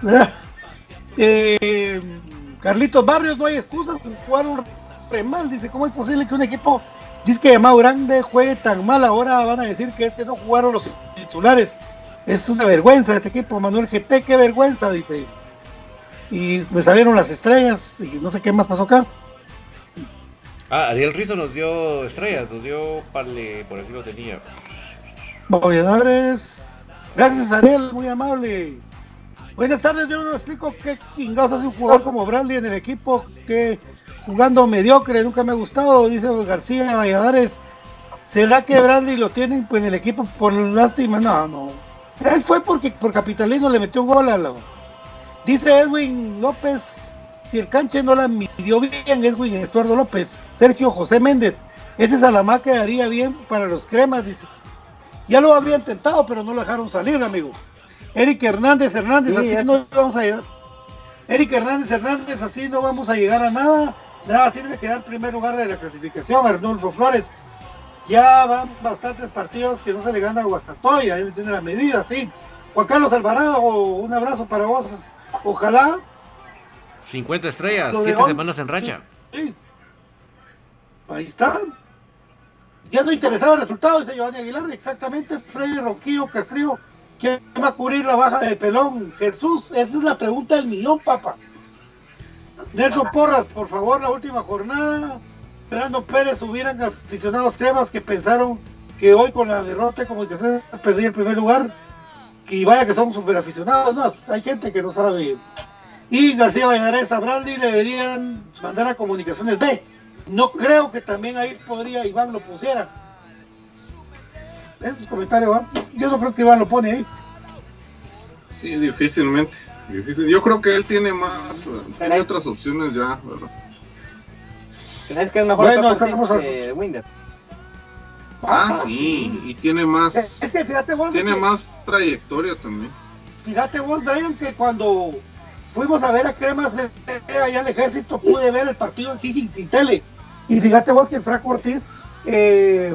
S2: *laughs* Eh, Carlitos Barrios, no hay excusas, jugaron re mal. Dice, ¿cómo es posible que un equipo dice que llamado grande juegue tan mal? Ahora van a decir que es que no jugaron los titulares. Es una vergüenza este equipo, Manuel GT, qué vergüenza, dice. Y me salieron las estrellas y no sé qué más pasó acá.
S1: Ah, Ariel Rizo nos dio estrellas, nos dio parle, por aquí lo tenía.
S2: Movedores. Gracias, Ariel, muy amable. Buenas tardes, yo no explico qué chingados hace un jugador como Bradley en el equipo, que jugando mediocre, nunca me ha gustado, dice García Valladares. ¿Será que Bradley lo tienen pues, en el equipo por lástima? No, no. Él fue porque por Capitalino le metió un gol a la... Dice Edwin López, si el canche no la midió bien, Edwin Estuardo López. Sergio José Méndez, ese Salamá quedaría bien para los cremas, dice. Ya lo había intentado, pero no lo dejaron salir, amigo. Eric Hernández Hernández,
S3: Sí,
S2: así
S3: eso.
S2: no vamos a llegar. Eric Hernández Hernández, así no vamos a llegar a nada. Nada sirve quedar en primer lugar de la clasificación, Arnulfo Flores. Ya van bastantes partidos que no se le gana a Guastatoya, él tiene la medida, sí. Juan Carlos Alvarado, un abrazo para vos. Ojalá
S1: 50 estrellas,
S2: Lo de
S1: 7
S2: hoy,
S1: semanas en racha.
S2: Sí. Ahí está. Ya no interesaba el resultado, dice Giovanni Aguilar. Exactamente, Freddy Roquillo Castrillo. ¿Quién va a cubrir la baja de pelón? Jesús, esa es la pregunta del millón, papá. Nelson Porras, por favor, la última jornada. Fernando Pérez hubieran aficionados cremas que pensaron que hoy con la derrota de comunicaciones perdí el primer lugar. Y vaya que son super aficionados, no, hay gente que no sabe. Y García Valladares a Bradley le deberían mandar a comunicaciones B. No creo que también ahí podría Iván lo pusiera. Esos comentarios, ¿va? Yo no creo que Iván lo pone ahí.
S4: Sí, difícilmente. difícil. Yo creo que él tiene más, eh, tiene otras opciones ya, ¿verdad?
S3: ¿Crees que es mejor
S2: Bueno,
S3: que
S2: a-
S3: Winder?
S4: Ah, sí, y tiene más,
S2: Es que fíjate vos,
S4: tiene
S2: que-
S4: más trayectoria también.
S2: fíjate vos, Brian, que cuando fuimos a ver a Cremas de- de- allá al ejército, pude ver el partido en sí sin, sin tele. Y fíjate vos que el Franco Ortiz, eh,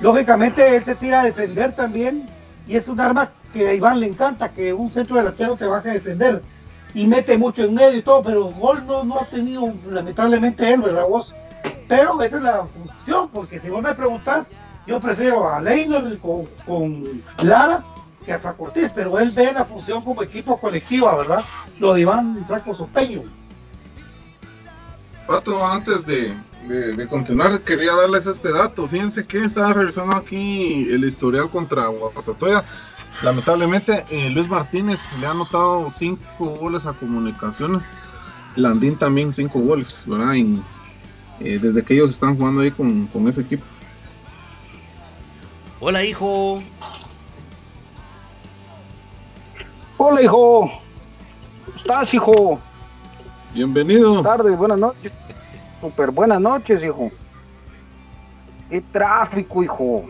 S2: lógicamente, él se tira a defender también. Y es un arma que a Iván le encanta, que un centro delantero te baje a defender. Y mete mucho en medio y todo, pero gol no, no ha tenido, lamentablemente, él, ¿verdad vos? pero esa es la función, porque si vos me preguntas, yo prefiero a Leiner con, con Lara que a Franco Ortiz, pero él ve la función como equipo colectiva, ¿verdad? Lo de Iván Franco Sopeño.
S4: Pato, antes de, de, de continuar, quería darles este dato. Fíjense que estaba revisando aquí el historial contra Guasatoya. Lamentablemente, eh, Luis Martínez le ha anotado 5 goles a comunicaciones. Landín también 5 goles, ¿verdad? En- eh, desde que ellos están jugando ahí con, con ese equipo.
S1: Hola, hijo.
S5: Hola, hijo. ¿Cómo estás, hijo?
S4: Bienvenido.
S5: Buenas tardes, buenas noches. Super buenas noches, hijo. Qué tráfico, hijo.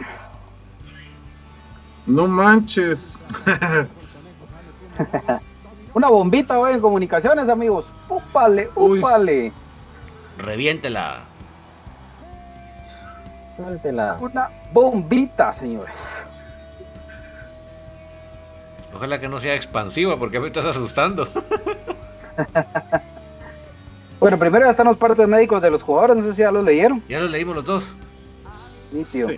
S4: No manches. *laughs*
S5: Una bombita hoy en comunicaciones, amigos. Úpale,
S4: Uy.
S5: úpale.
S1: Reviéntela.
S3: Suéltela.
S5: Una bombita, señores.
S1: Ojalá que no sea expansiva porque me estás asustando. *laughs*
S5: Bueno, primero ya están los partes médicos de los jugadores, no sé si ya los leyeron.
S1: Ya lo leímos los dos.
S5: Nítido.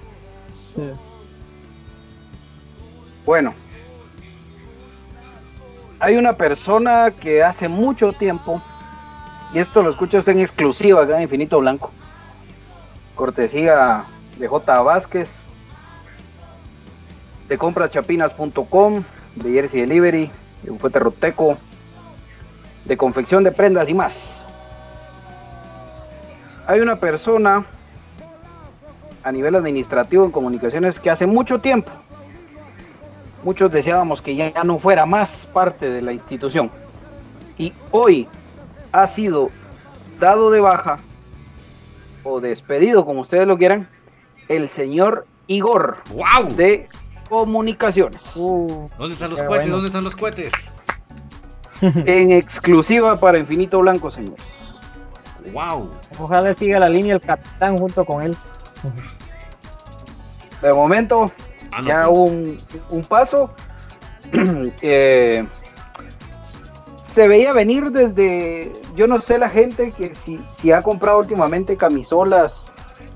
S4: Sí.
S5: Bueno, hay una persona que hace mucho tiempo, y esto lo escucha usted en exclusiva acá en Infinito Blanco, cortesía de J. Vázquez, de compraschapinas.com, de Jersey Delivery, de Bufete Roteco, de confección de prendas y más. Hay una persona a nivel administrativo en comunicaciones que hace mucho tiempo muchos deseábamos que ya no fuera más parte de la institución. Y hoy ha sido dado de baja o despedido, como ustedes lo quieran, el señor Igor
S1: ¡Wow!
S5: de Comunicaciones.
S3: Uh,
S1: ¿Dónde están los
S3: Qué
S1: cohetes?
S3: bueno.
S1: ¿Dónde están los cohetes?
S5: En exclusiva para Infinito Blanco, señores.
S1: ¡Wow!
S3: ojalá siga la línea el capitán junto con él.
S5: De momento,
S1: Ah, no,
S5: ya
S1: pues,
S5: un, un paso. *clears throat* Eh, se veía venir desde, yo no sé la gente que si, si ha comprado últimamente camisolas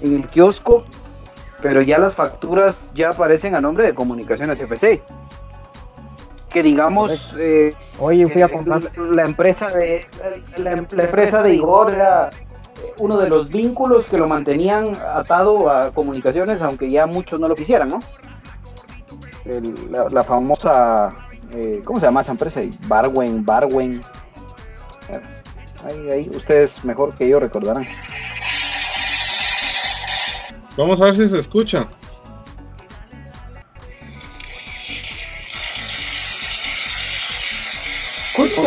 S5: en el kiosco, pero ya las facturas ya aparecen a nombre de Comunicaciones FC. Que digamos, eh,
S3: Hoy fui a
S5: eh,
S3: comprar.
S5: la, empresa de la, la empresa de Igor era uno de los vínculos que lo mantenían atado a comunicaciones, aunque ya muchos no lo quisieran, ¿no? El- la, la famosa, eh, ¿cómo se llama esa empresa? Barwen, Barwen. Ahí, ahí, ustedes mejor que yo recordarán.
S4: Vamos a ver si se escucha.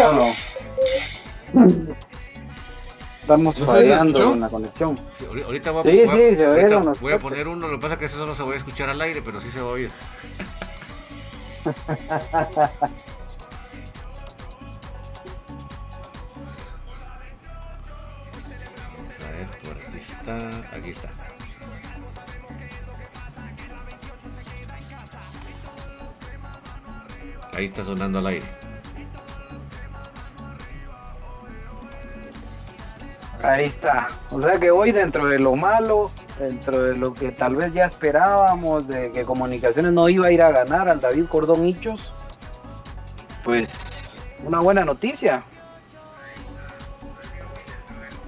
S5: O no? Estamos
S4: ¿No se
S5: fallando con la conexión.
S1: ahorita voy a,
S5: Sí,
S1: voy a-
S5: sí, se
S1: ahorita
S5: oyeron los
S1: voy a poner uno, lo que pasa es que eso solo se va a escuchar al aire, pero sí se va a oír. *laughs* A ver, por aquí está, aquí está. Ahí está sonando al aire.
S5: Ahí está. O sea que hoy dentro de lo malo, dentro de lo que tal vez ya esperábamos, de que Comunicaciones no iba a ir a ganar al David Cordón Hichos, pues una buena noticia.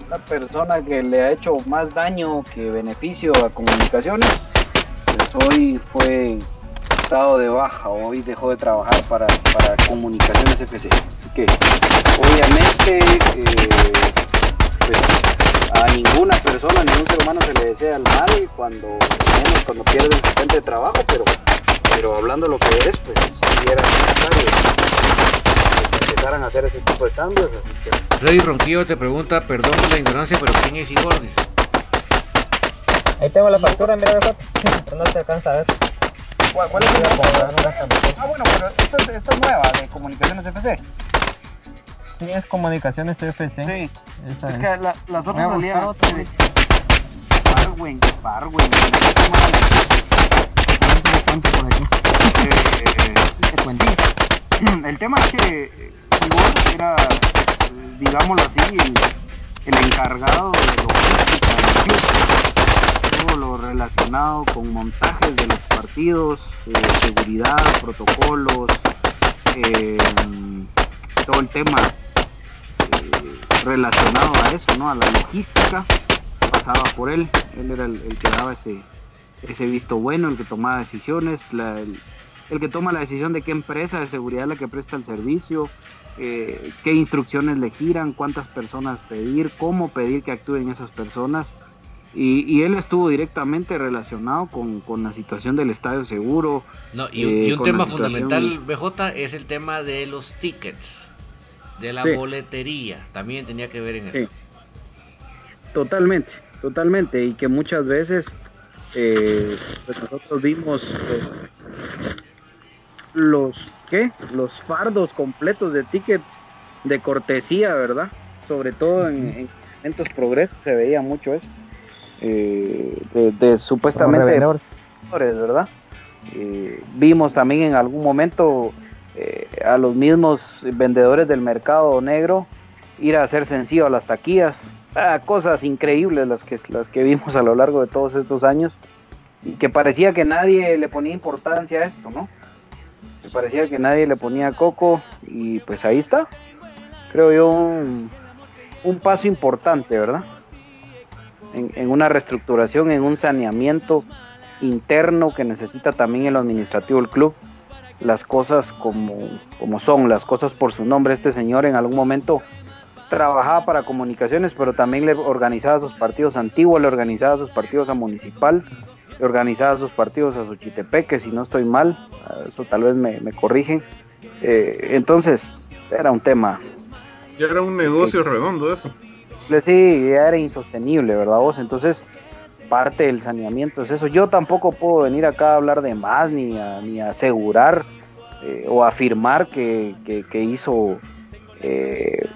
S5: La persona que le ha hecho más daño que beneficio a Comunicaciones, pues hoy fue estado de baja, hoy dejó de trabajar para, para Comunicaciones FC. Así que obviamente... eh, pues, a ninguna persona, a ningún ser humano se le desea el mal cuando, menos cuando pierde un asistente de trabajo, pero, pero hablando lo que es, pues si era necesario que empezaran a hacer ese tipo de cambios, así que
S1: Freddy Ronquillo te pregunta, perdón por la ignorancia, pero ¿quién es Igor? Dice.
S3: Ahí tengo la factura, mira, *laughs* no se alcanza a ver.
S5: ¿cuál, cuál es
S3: Voy a
S5: el
S3: comprar una camiseta.
S5: Ah, bueno, pero esta es, esta es nueva de Comunicaciones FC.
S3: Sí, es comunicaciones FC.
S5: Sí,
S3: Esa
S5: es
S3: es.
S5: que la- las otras salían
S3: por aquí.
S5: Eh, el tema es que Igor era, digámoslo así, el, el encargado de logística club. Todo lo relacionado con montajes de los partidos, eh, seguridad, protocolos, eh, todo el tema relacionado a eso, ¿no? A la logística, pasaba por él. Él era el, el que daba ese, ese visto bueno, el que tomaba decisiones, la- el, el que toma la decisión de qué empresa de seguridad es la que presta el servicio, eh, qué instrucciones le giran, cuántas personas pedir, cómo pedir que actúen esas personas. Y, y él estuvo directamente relacionado con, con la situación del estadio seguro.
S1: No, y, un-
S5: eh,
S1: y un
S5: con
S1: tema fundamental, BJ, es el tema de los tickets, de la
S5: Sí.
S1: boletería. También tenía que ver en
S5: Sí.
S1: eso.
S5: Totalmente, totalmente. Y que muchas veces eh, pues nosotros vimos pues, los, ¿qué? Los fardos completos de tickets de cortesía, ¿verdad? Sobre todo en, en eventos progresos se veía mucho eso. Eh, de, de
S3: Los
S5: supuestamente vendedores, ¿verdad? Eh, vimos también en algún momento eh, a los mismos vendedores del mercado negro ir a hacer sencillo a las taquillas. Ah, cosas increíbles las que, las que vimos a lo largo de todos estos años y que parecía que nadie le ponía importancia a esto, ¿no? Que parecía que nadie le ponía coco y pues ahí está. Creo yo un, paso importante, ¿verdad? En, en una reestructuración, en un saneamiento interno que necesita también el administrativo del club las cosas como, como son, las cosas por su nombre. Este señor en algún momento trabajaba para comunicaciones, pero también le organizaba sus partidos antiguos, le organizaba sus partidos a Municipal, le organizaba sus partidos a Xochitepeque, si no estoy mal, eso tal vez me, me corrigen. Eh, entonces, era un tema,
S4: Ya era un negocio redondo eso.
S5: sí, ya era insostenible, ¿verdad vos? Entonces, parte del saneamiento es eso. Yo tampoco puedo venir acá a hablar de más, ni a, ni a asegurar eh, o afirmar que, que- que hizo eh,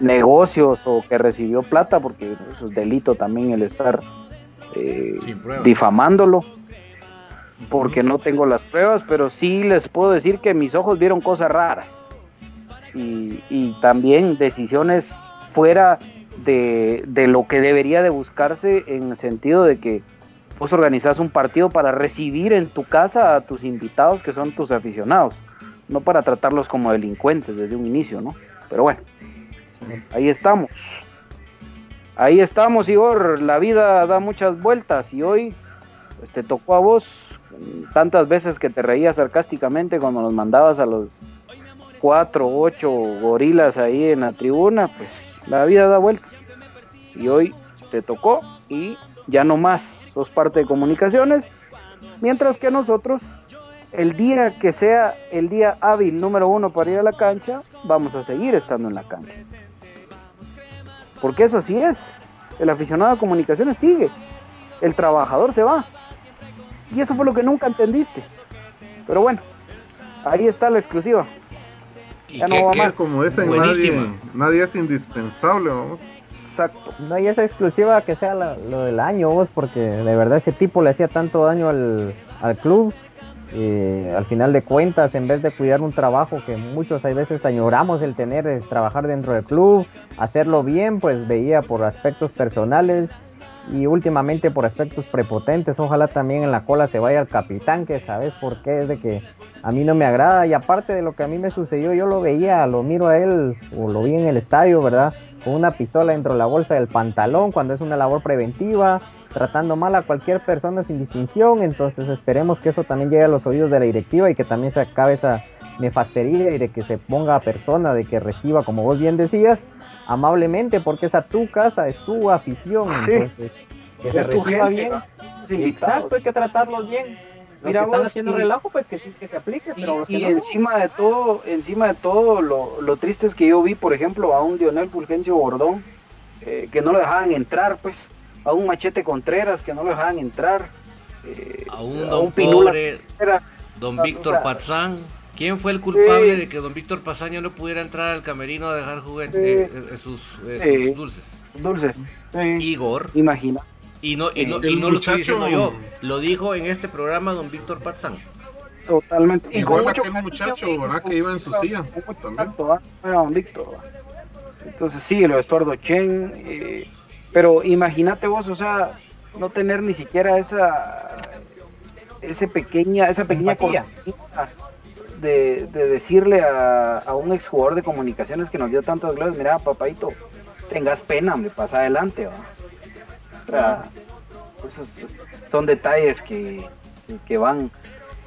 S5: negocios o que recibió plata, porque eso es delito también el estar eh, difamándolo, porque no tengo las pruebas, pero sí les puedo decir que mis ojos vieron cosas raras. Y, y también decisiones fuera de, de lo que debería de buscarse en el sentido de que vos organizás un partido para recibir en tu casa a tus invitados que son tus aficionados, no para tratarlos como delincuentes desde un inicio, ¿no? Pero bueno, ahí estamos. Ahí estamos, Igor. La vida da muchas vueltas y hoy pues, te tocó a vos tantas veces que te reías sarcásticamente cuando nos mandabas a los cuatro, ocho gorilas ahí en la tribuna, pues la vida da vueltas. Y hoy te tocó y ya no más, sos parte de comunicaciones, mientras que nosotros, el día que sea el día hábil número uno para ir a la cancha, vamos a seguir estando en la cancha. Porque eso así es. El aficionado a comunicaciones sigue. El trabajador se va. Y eso fue lo que nunca entendiste. Pero bueno, ahí está la exclusiva.
S1: Y
S5: Ya no va más.
S1: es
S4: Como dicen, nadie,
S1: buenísima.
S4: nadie es indispensable, vamos.
S5: Exacto.
S3: No hay esa exclusiva que sea la- lo del año, vos, porque de verdad ese tipo le hacía tanto daño al, al club. Y al final de cuentas, en vez de cuidar un trabajo que muchos hay veces añoramos el tener, el trabajar dentro del club, hacerlo bien, pues veía por aspectos personales y últimamente por aspectos prepotentes. Ojalá también en la cola se vaya el capitán, que sabes por qué es de que a mí no me agrada. Y aparte de lo que a mí me sucedió, yo lo veía, lo miro a él o lo vi en el estadio, ¿verdad? Con una pistola dentro de la bolsa del pantalón cuando es una labor preventiva, tratando mal a cualquier persona sin distinción. Entonces esperemos que eso también llegue a los oídos de la directiva y que también se acabe esa nefastería y de que se ponga a persona, de que reciba, como vos bien decías, amablemente, porque es a tu casa, es tu afición.
S5: Sí.
S3: Entonces, que se reciba bien.
S5: Invitados.
S3: Exacto, hay que tratarlos bien. Los
S5: Mira
S3: que están
S5: vos,
S3: haciendo
S5: y-
S3: relajo, pues que, sí- que se aplique,
S5: Y,
S3: pero los que
S5: y
S3: no,
S5: encima de todo, encima de todo, lo, lo triste es que yo vi, por ejemplo, a un Lionel Fulgencio Bordón, eh, que no lo dejaban entrar, pues, a un Machete Contreras, que no lo dejaban entrar, eh,
S1: A un
S5: a
S1: don
S5: Pinula
S1: pobre,
S5: Contreras,
S1: don
S5: o
S1: Víctor
S5: sea,
S1: Pazán. ¿Quién fue el culpable
S5: Sí.
S1: de que don Víctor ya no pudiera entrar al camerino a dejar juguetes,
S5: Sí.
S1: eh, eh, sus, eh,
S5: Sí.
S1: sus dulces?
S5: dulces. Sí,
S1: Igor.
S5: imagina.
S1: Y no, y no, y no lo estoy
S4: muchacho-
S1: diciendo yo, lo dijo en este programa don Víctor Pazán.
S5: Totalmente.
S4: Igual
S5: mucho
S4: aquel muchacho,
S5: y
S4: ¿verdad? Que iba en su silla
S5: don Víctor. Entonces sí, lo de Estuardo Chen, eh, Pero imagínate vos, o sea, no tener ni siquiera esa ese pequeña, esa pequeña de, de, decirle a, a, un exjugador de comunicaciones que nos dio tantas glorias, mira, papadito, tengas pena, me pasa adelante. son detalles que, que van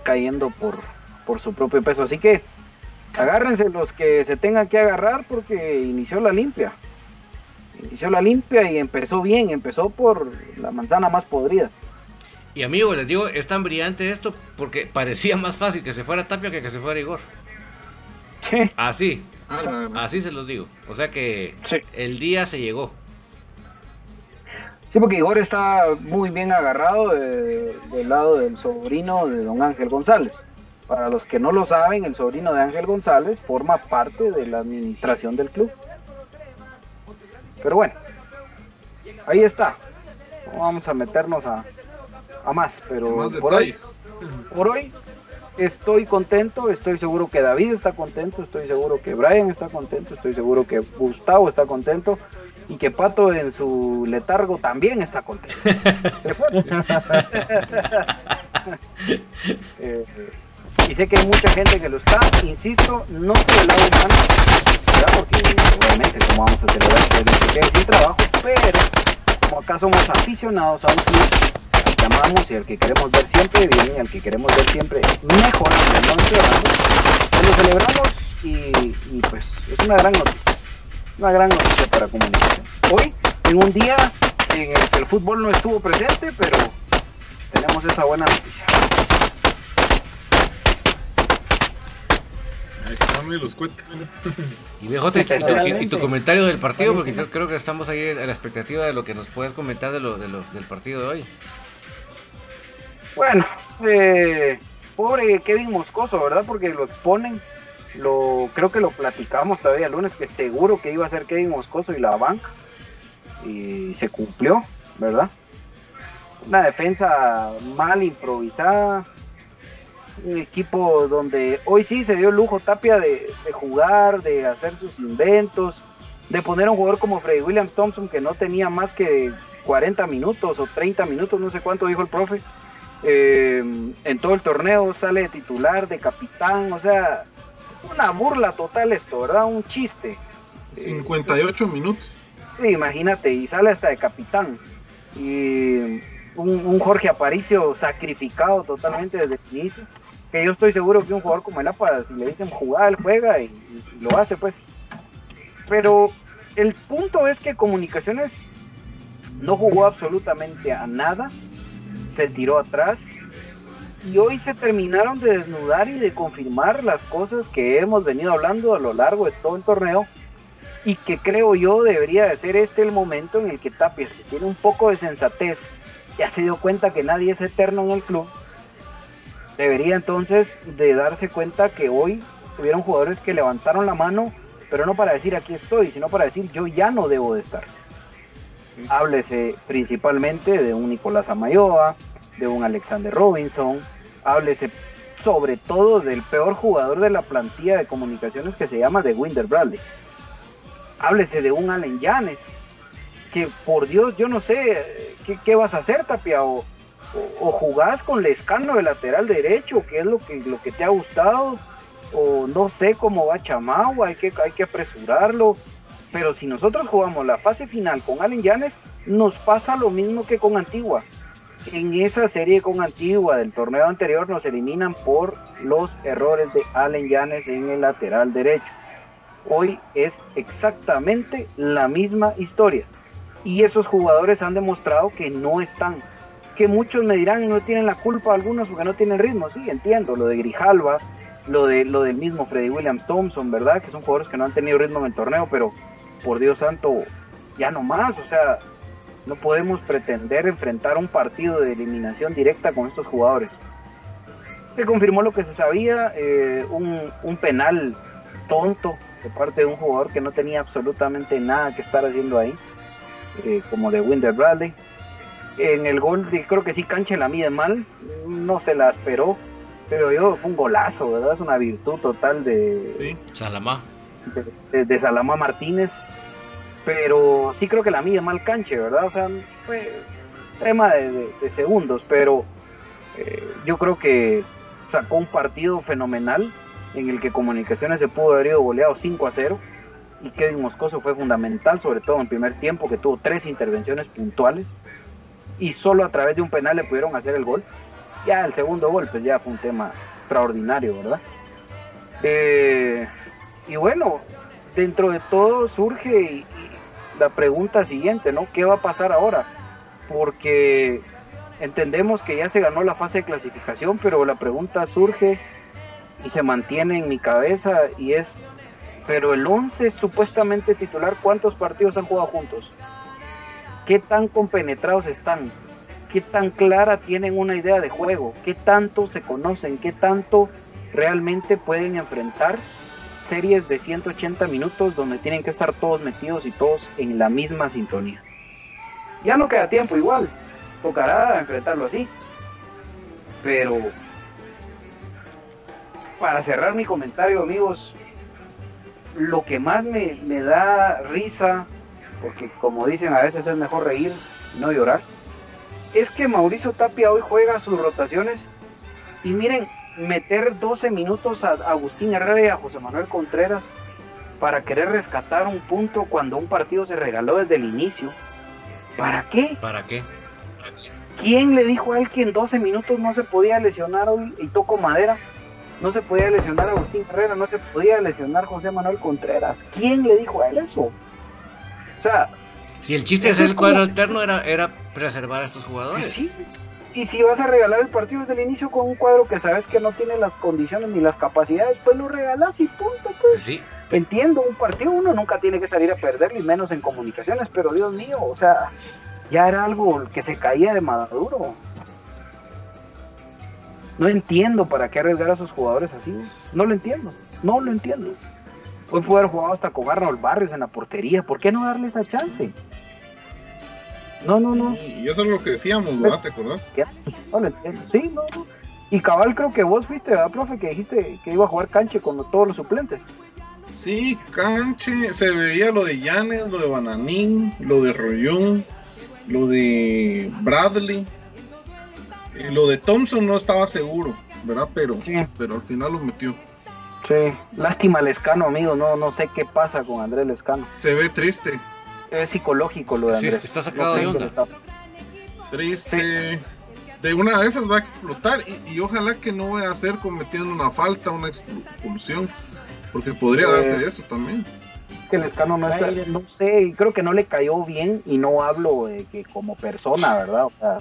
S5: cayendo por, por su propio peso. Así que agárrense los que se tengan que agarrar porque inició la limpia. Inició la limpia y empezó bien, empezó por la manzana más podrida.
S1: Y amigo, les digo, es tan brillante esto porque parecía más fácil que se fuera Tapia que que se fuera Igor. Así, ah, así se los digo. O sea que el día se llegó.
S5: Sí, porque Igor está muy bien agarrado del lado del sobrino de don Ángel González. Para los que no lo saben, el sobrino de Ángel González forma parte de la administración del club. Pero bueno, ahí está. vamos a meternos a, a más, pero por hoy, por hoy estoy contento, estoy seguro que David está contento, estoy seguro que Brian está contento, estoy seguro que Gustavo está contento y que Pato en su letargo también está contento. *laughs* *laughs* Eh, y sé que hay mucha gente que lo está, insisto, no por el lado humano, porque obviamente como vamos a celebrar que sin trabajo, pero como acá somos aficionados a un club llamamos y al que queremos ver siempre bien y al que queremos ver siempre mejorando, no empeorando, pues lo celebramos y, pues es una gran noticia, una gran noticia para comunicación. Hoy, en un día en el que el fútbol no estuvo presente, pero tenemos esa buena noticia.
S4: los
S1: Y y, tu, comentario del partido, porque yo creo que estamos ahí a la expectativa de lo que nos puedes comentar de lo, de lo, del partido de hoy.
S5: Bueno, eh, pobre Kevin Moscoso, ¿verdad? Porque lo exponen. Lo, creo que lo platicamos todavía el lunes, que seguro que iba a ser Kevin Moscoso y la banca. Y se cumplió, ¿verdad? Una defensa mal improvisada. Un equipo donde hoy sí se dio el lujo Tapia de, jugar, de hacer sus inventos, de poner a un jugador como Freddy Williams Thompson que no tenía más que 40 minutos o 30 minutos, no sé cuánto dijo el profe eh, en todo el torneo sale de titular, de capitán, o sea, una burla total esto, ¿verdad? Un chiste.
S4: 58 minutos.
S5: Sí, imagínate, y sale hasta de capitán. Y un, Jorge Aparicio sacrificado totalmente desde el inicio. Que yo estoy seguro que un jugador como el APA, si le dicen jugar, él juega y, y lo hace, pues. Pero el punto es que Comunicaciones no jugó absolutamente a nada se tiró atrás y hoy se terminaron de desnudar y de confirmar las cosas que hemos venido hablando a lo largo de todo el torneo y que creo yo debería de ser este el momento en el que Tapia, si tiene un poco de sensatez, ya se dio cuenta que nadie es eterno en el club, debería entonces de darse cuenta que hoy tuvieron jugadores que levantaron la mano, pero no para decir aquí estoy, sino para decir yo ya no debo de estar. Háblese principalmente de un Nicolás Amayoa, de un Alexander Robinson, háblese sobre todo del peor jugador de la plantilla de comunicaciones que se llama de Winder Bradley. Háblese de un Allen Yanes, que por Dios, yo no sé qué, vas a hacer, Tapia, o, o, jugás con Lescano de lateral derecho, que es lo que, lo que te ha gustado, o no sé cómo va Chamagua, hay que, hay que apresurarlo, pero si nosotros jugamos la fase final con Allen Llanes, nos pasa lo mismo que con Antigua. En esa serie con Antigua del torneo anterior nos eliminan por los errores de Allen Llanes en el lateral derecho. Hoy es exactamente la misma historia. Y esos jugadores han demostrado que no están. Que muchos me dirán, no tienen la culpa algunos porque no tienen ritmo. Sí, entiendo, lo de Grijalva, lo, de, lo del mismo Freddy Williams Thompson, ¿verdad? Que son jugadores que no han tenido ritmo en el torneo, pero por Dios santo, ya no más, o sea, no podemos pretender enfrentar un partido de eliminación directa con estos jugadores. Se confirmó lo que se sabía, eh, un, penal tonto de parte de un jugador que no tenía absolutamente nada que estar haciendo ahí, eh, como de Winder Bradley. En el gol, creo que sí, Cancha la mide mal, no se la esperó, pero yo fue un golazo, ¿verdad? Es una virtud total de.
S1: Sí, Salamá.
S5: De, de Salamá Martínez pero sí creo que la mide mal canche, ¿verdad? O sea, fue tema de, segundos, pero eh, yo creo que sacó un partido fenomenal en el que Comunicaciones se pudo haber ido goleado 5 a 0 y Kevin Moscoso fue fundamental, sobre todo en el primer tiempo, que tuvo tres intervenciones puntuales y solo a través de un penal le pudieron hacer el gol. Ya el segundo gol, pues ya fue un tema extraordinario, ¿verdad? Eh, y bueno, dentro de todo surge la pregunta siguiente, ¿no? ¿Qué va a pasar ahora? Porque entendemos que ya se ganó la fase de clasificación, pero la pregunta surge y se mantiene en mi cabeza y es, pero el 11 supuestamente titular, ¿cuántos partidos han jugado juntos? ¿Qué tan compenetrados están? ¿Qué tan clara tienen una idea de juego? ¿Qué tanto se conocen? ¿Qué tanto realmente pueden enfrentar series de 180 minutos donde tienen que estar todos metidos y todos en la misma sintonía? Ya no queda tiempo igual, tocará enfrentarlo así. Pero para cerrar mi comentario, amigos, lo que más me, da risa, porque como dicen a veces es mejor reír no llorar, es que Mauricio Tapia hoy juega sus rotaciones y miren, meter 12 minutos a Agustín Herrera y a José Manuel Contreras para querer rescatar un punto cuando un partido se regaló desde el inicio. ¿Para qué?
S1: ¿Para qué?
S5: ¿Quién le dijo a él que en 12 minutos no se podía lesionar hoy y toco madera? no se podía lesionar a Agustín Herrera, no se podía lesionar a José Manuel Contreras. ¿Quién le dijo a él eso? O sea...
S1: Si el chiste hacer el cuadro alterno era, era preservar a estos jugadores.
S5: Sí, y si vas a regalar el partido desde el inicio con un cuadro que sabes que no tiene las condiciones ni las capacidades, pues lo regalas y punto, pues. Sí. Entiendo, un partido uno nunca tiene que salir a perder, ni menos en comunicaciones, pero Dios mío, o sea, ya era algo que se caía de maduro. No entiendo para qué arriesgar a esos jugadores así. No lo entiendo. No lo entiendo. Hoy pudo haber jugado hasta con Arnold Barrios en la portería. ¿Por qué no darle esa chance? No, no, no.
S4: Y eso es lo que decíamos, ¿verdad? ¿Te acordás?
S5: Sí, no, no. Y cabal, creo que vos fuiste, ¿verdad, profe? Que dijiste que iba a jugar canche con todos los suplentes.
S4: Sí, canche. Se veía lo de Llanes, lo de Bananín, lo de Rollón, lo de Bradley eh, lo de Thompson no estaba seguro, ¿verdad? Pero, pero al final lo metió.
S5: Sí, lástima Lescano, amigo. No, no sé qué pasa con Andrés Lescano.
S4: Se ve triste.
S5: Es psicológico lo de Andrés.
S1: está sacado de onda.
S4: Triste. De una de esas va a explotar y, ojalá que no vaya a ser cometiendo una falta, una expulsión, porque podría darse eso también.
S5: Que Lescano no está, no sé, creo que no le cayó bien y no hablo de que como persona, ¿verdad? O sea,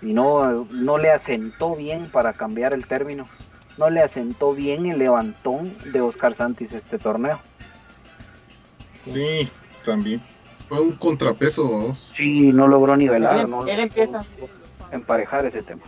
S5: y no, no le asentó bien para cambiar el término. No le asentó bien el levantón de Oscar Santis este torneo.
S4: Sí, también. Fue un contrapeso, vamos.
S5: Sí, no logró nivelar.
S3: Él,
S5: no,
S3: él empieza.
S5: Emparejar ese tema.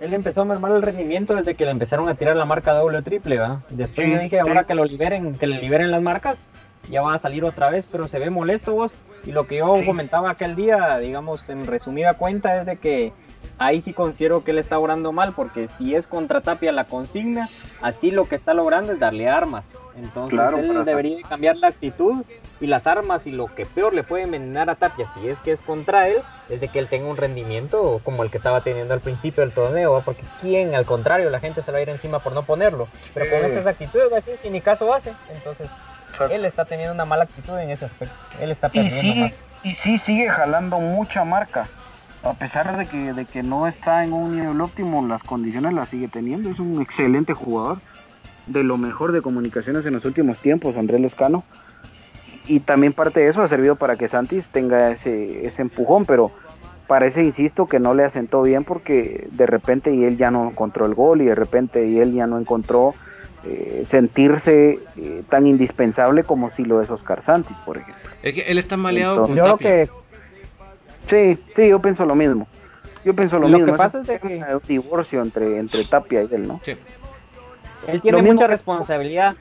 S3: Él empezó a mermar el rendimiento desde que le empezaron a tirar la marca doble o triple, ¿verdad? Después yo dije, ahora que lo liberen, que le liberen las marcas, ya va a salir otra vez, pero se ve molesto vos. Y lo que yo comentaba aquel día, digamos, en resumida cuenta, es de que ahí sí considero que él está orando mal, porque si es contra Tapia la consigna, así lo que está logrando es darle armas. Entonces él debería cambiar la actitud y las armas y lo que peor le puede envenenar a Tapia, si es que es contra él, es de que él tenga un rendimiento como el que estaba teniendo al principio del torneo, porque quien, al contrario, la gente se va a ir encima por no ponerlo. Pero con esas actitudes va a decir, si ni caso hace, entonces él está teniendo una mala actitud en ese aspecto. Él está
S5: y sí, y sí sigue jalando mucha marca. A pesar de que, de que no está en un nivel óptimo, las condiciones las sigue teniendo. Es un excelente jugador. De lo mejor de comunicaciones en los últimos tiempos, Andrés Lescano. Y también parte de eso ha servido para que Santis tenga ese, ese empujón, pero parece, insisto, que no le asentó bien porque de repente y él ya no encontró el gol y de repente y él ya no encontró eh, sentirse eh, tan indispensable como si lo es Oscar Santis, por ejemplo.
S1: Es que él está maleado con
S5: yo Que, sí, sí, yo pienso lo mismo. Yo pienso lo, mismo.
S3: que pasa es, que
S5: un divorcio entre, entre Tapia y él, ¿no? Sí.
S3: Él tiene mucha responsabilidad.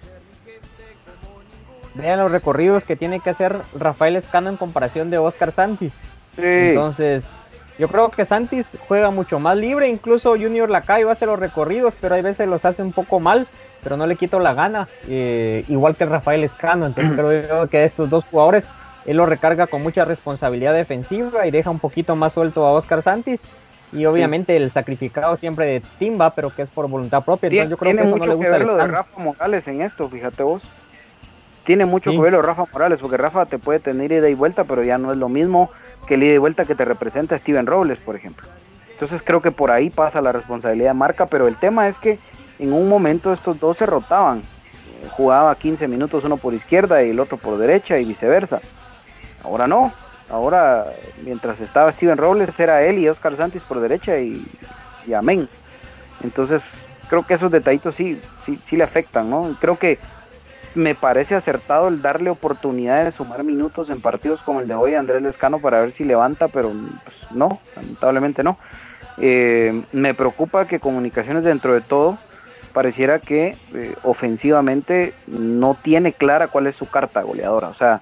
S3: Vean los recorridos que tiene que hacer Rafael Escano en comparación de Oscar Santis. Sí. Entonces, Yo creo que Santis juega mucho más libre, incluso Junior Lacayo hace los recorridos, pero hay veces los hace un poco mal, pero no le quito la gana, eh, igual que Rafael Escano, entonces *clears throat* creo yo que estos dos jugadores él lo recarga con mucha responsabilidad defensiva y deja un poquito más suelto a Oscar Santis. Y obviamente el sacrificado siempre de Timba, pero que es por voluntad propia.
S5: Entonces yo creo que eso mucho no le gusta que ver lo de Rafa Morales en esto, fíjate vos. Tiene mucho que ver lo de Rafa Morales, porque Rafa te puede tener ida y vuelta, pero ya no es lo mismo que el ida y vuelta que te representa Steven Robles, por ejemplo. Entonces creo que por ahí pasa la responsabilidad de marca, pero el tema es que en un momento estos dos se rotaban. Jugaba 15 minutos uno por izquierda y el otro por derecha y viceversa. Ahora no. Ahora, mientras estaba Steven Robles, era él y Oscar Santis por derecha y, amén. Entonces, creo que esos detallitos sí, sí, sí le afectan, ¿no? Creo que me parece acertado el darle oportunidad de sumar minutos en partidos como el de hoy a Andrés Lescano para ver si levanta, pero pues, no, lamentablemente no. Eh, me preocupa que Comunicaciones dentro de todo pareciera que eh, ofensivamente no tiene clara cuál es su carta goleadora. O sea,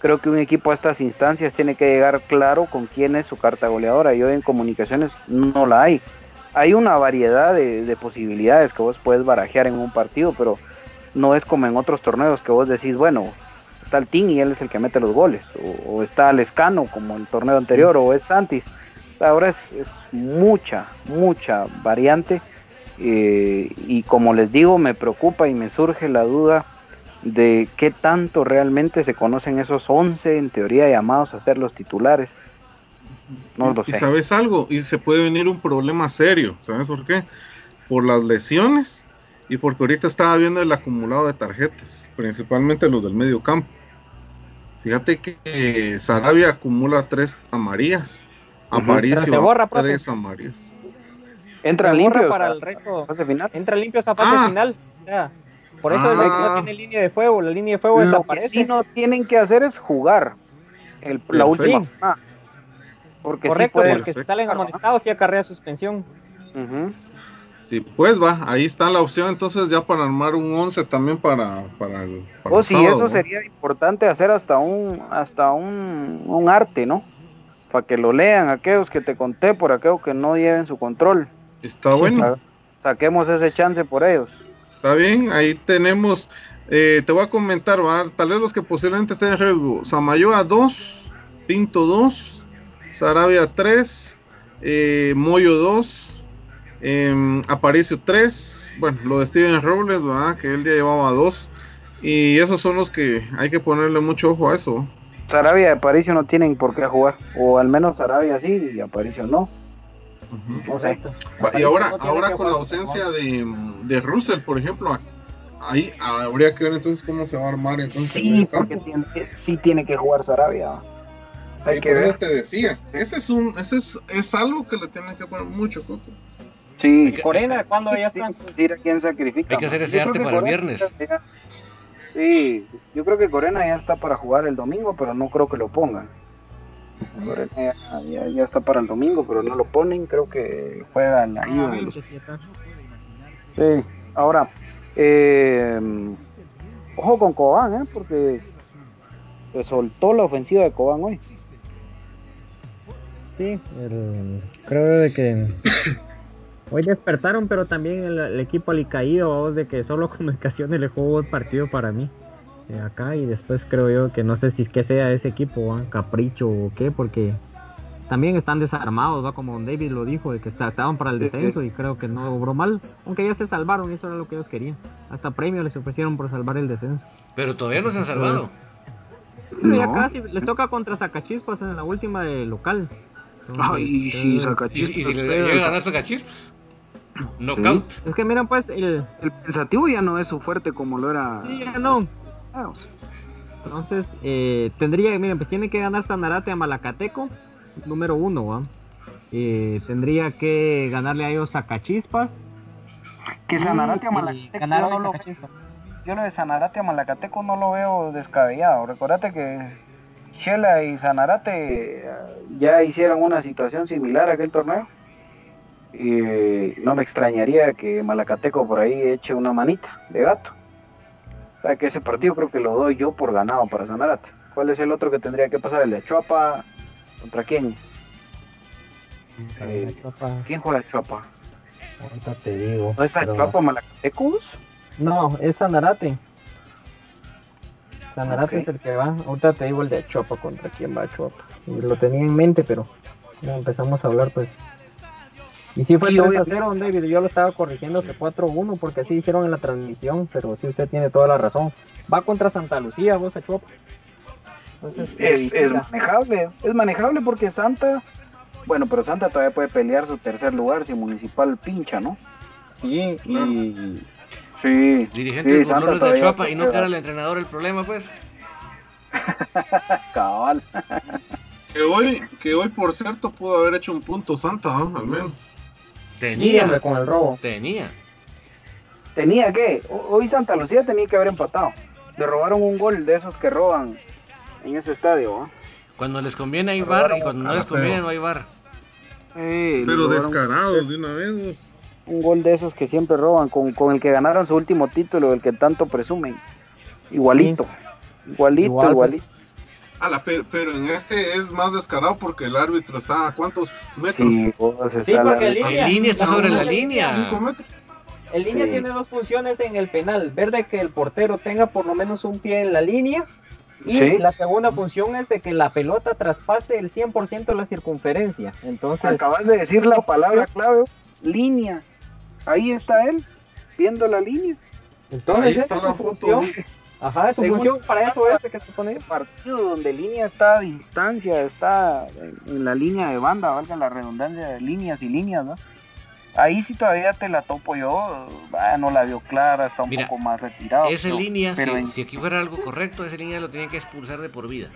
S5: creo que un equipo a estas instancias tiene que llegar claro con quién es su carta goleadora y hoy en comunicaciones no la hay. Hay una variedad de, posibilidades que vos puedes barajear en un partido, pero no es como en otros torneos que vos decís, bueno, está el Team y él es el que mete los goles, o, está Lescano como el torneo anterior, o es Santis. Ahora es, mucha, mucha variante eh, y como les digo, me preocupa y me surge la duda de qué tanto realmente se conocen esos 11 en teoría llamados a ser los titulares.
S4: No lo sé. Y sabes algo, y se puede venir un problema serio, ¿sabes por qué? Por las lesiones y porque ahorita estaba viendo el acumulado de tarjetas, principalmente los del medio campo. Fíjate que Sarabia acumula tres amarillas, Aparicio tres amarillas.
S3: Entra limpio para el resto. Final. Entra limpio esa fase ah. final. Por eso no ah. tiene línea de fuego, la línea de fuego
S5: Lo que sí no tienen que hacer es jugar el, la última. Ah,
S3: porque Correcto, porque si salen amonestados y acarrea suspensión.
S4: Sí, pues va, ahí está la opción entonces ya para armar un 11 también para, para el
S5: para Oh, sí, eso sería importante hacer hasta un hasta un, un arte, ¿no? Para que lo lean aquellos que te conté, por aquellos que no lleven su control.
S4: Está bueno.
S5: Saquemos ese chance por ellos.
S4: Está bien, ahí tenemos. Eh, te voy a comentar, ¿va? tal vez los que posiblemente estén en riesgo. Samayoa 2, Pinto 2, Sarabia 3, eh, Moyo 2, eh, Aparicio 3. Bueno, lo de Steven Robles, ¿verdad? que él ya llevaba 2. Y esos son los que hay que ponerle mucho ojo a eso.
S5: Sarabia y Aparicio no tienen por qué jugar. O al menos Sarabia sí y Aparicio no.
S4: Y ahora, ahora con la ausencia de, de Russell, por ejemplo, ahí habría que ver entonces cómo se va a armar entonces
S5: sí, porque tiene, sí tiene que jugar Sarabia.
S4: Hay que ver. te decía, ese es un, ese es, es algo que le tienen que poner mucho coco.
S3: Sí, Corena, cuando ya están?
S5: Decir a quién sacrifica.
S1: Hay que hacer ese arte para el viernes.
S5: Sí, yo creo que Corena ya está para jugar el domingo, pero no creo que lo pongan. Ya, está para el domingo, pero no lo ponen. Creo que juega la ah, Sí, ahora, eh, ojo con Cobán, ¿eh? porque se soltó la ofensiva de Cobán hoy.
S3: Sí, creo de que *coughs* hoy despertaron, pero también el, equipo alicaído, de que solo comunicaciones le jugó el partido para mí acá y después creo yo que no sé si es que sea ese equipo, capricho o qué, porque también están desarmados, ¿va? como David lo dijo, de que estaban para el descenso y creo que no obró mal, aunque ya se salvaron, eso era lo que ellos querían. Hasta premio les ofrecieron por salvar el descenso.
S1: Pero todavía no se han salvado.
S3: Ya casi, les toca contra Zacachispas en la última de local.
S5: Ay, sí,
S1: Zacachispas. ¿Y, si le llega a ganar Zacachispas? Knockout.
S3: Es que miren pues el...
S5: el pensativo ya no es su fuerte como lo era.
S3: Sí, ya no. Entonces, eh, tendría, miren, pues tiene que ganar Sanarate a Malacateco, número uno, eh, tendría que ganarle a ellos a Cachispas.
S5: Que Sanarate a Malacateco. No lo, yo lo de Sanarate a Malacateco no lo veo descabellado. Recordate que Shela y Sanarate eh, ya hicieron una situación similar a aquel torneo. Y no me extrañaría que Malacateco por ahí eche una manita de gato. O sea que ese partido creo que lo doy yo por ganado para Sanarate. ¿Cuál es el otro que tendría que pasar? El de Chuapa. ¿Contra quién? Eh, ¿Quién juega Chuapa?
S3: ahorita te digo.
S5: ¿No es
S3: pero-
S5: Chuapa Malacatecus?
S3: No, es Sanarate. Sanarate
S5: Ok.
S3: es el que va. Ahorita te digo el de Chuapa contra quién va Chuapa. Lo tenía en mente, pero empezamos a hablar, pues. Y sí fue
S5: Y
S3: 3 a
S5: obviamente-
S3: 0, don David. Yo lo estaba corrigiendo que 4-1 porque así hicieron en la transmisión, pero sí usted tiene toda la razón. Va contra Santa Lucía, vos a Chuapa. Entonces, de
S5: Es, es manejable, es manejable porque Santa, bueno, pero Santa todavía puede pelear su tercer lugar si Municipal pincha, ¿no?
S3: Sí, y
S5: Sí,
S1: Dirigente
S5: sí,
S1: de
S5: Santa
S1: de Chuapa y no que era el entrenador el problema, pues. *laughs*
S5: Cabal.
S4: Que hoy, que hoy por cierto pudo haber hecho un punto Santa, ¿no? al menos.
S1: Tenía,
S3: con el robo.
S1: tenía.
S5: Tenía que, ho- hoy Santa Lucía tenía que haber empatado. Le robaron un gol de esos que roban en ese estadio, ¿ah?
S1: Cuando les conviene hay bar y cuando no les conviene no hay bar.
S5: Eh,
S4: Pero descarados de una vez. vos.
S5: Un gol de esos que siempre roban, con, con el que ganaron su último título, el que tanto presumen. Igualito, igualito,
S3: Igual, pues.
S4: Ala, pero, pero en este es más descarado porque el árbitro está a cuántos metros.
S5: Sí, vos está
S3: Sí,
S5: la-
S3: porque el
S1: En
S3: Línea.
S1: línea está sobre la línea.
S4: ¿Cinco metros?
S3: El línea
S5: Sí.
S3: tiene dos funciones en el penal. Ver de que el portero tenga por lo menos un pie en la línea. Y
S5: Sí.
S3: la segunda función es de que la pelota traspase el 100% de la circunferencia. Entonces,
S5: Acabas de decir la palabra clave, línea. Ahí está él, viendo la línea.
S3: entonces
S4: Ahí está
S3: es
S4: la foto.
S3: función. Ajá, su
S5: Según-
S3: función para eso es que se pone.
S5: partido donde línea está a distancia, está en, la línea de banda, valga la redundancia de líneas y líneas, ¿no? Ahí sí todavía te la topo yo, ah, no la vio clara, está un
S1: Mira,
S5: poco más retirado.
S1: Esa
S5: pero-
S1: línea,
S5: pero
S1: si,
S5: en-
S1: si aquí fuera algo correcto, esa línea lo tienen que expulsar de por vida.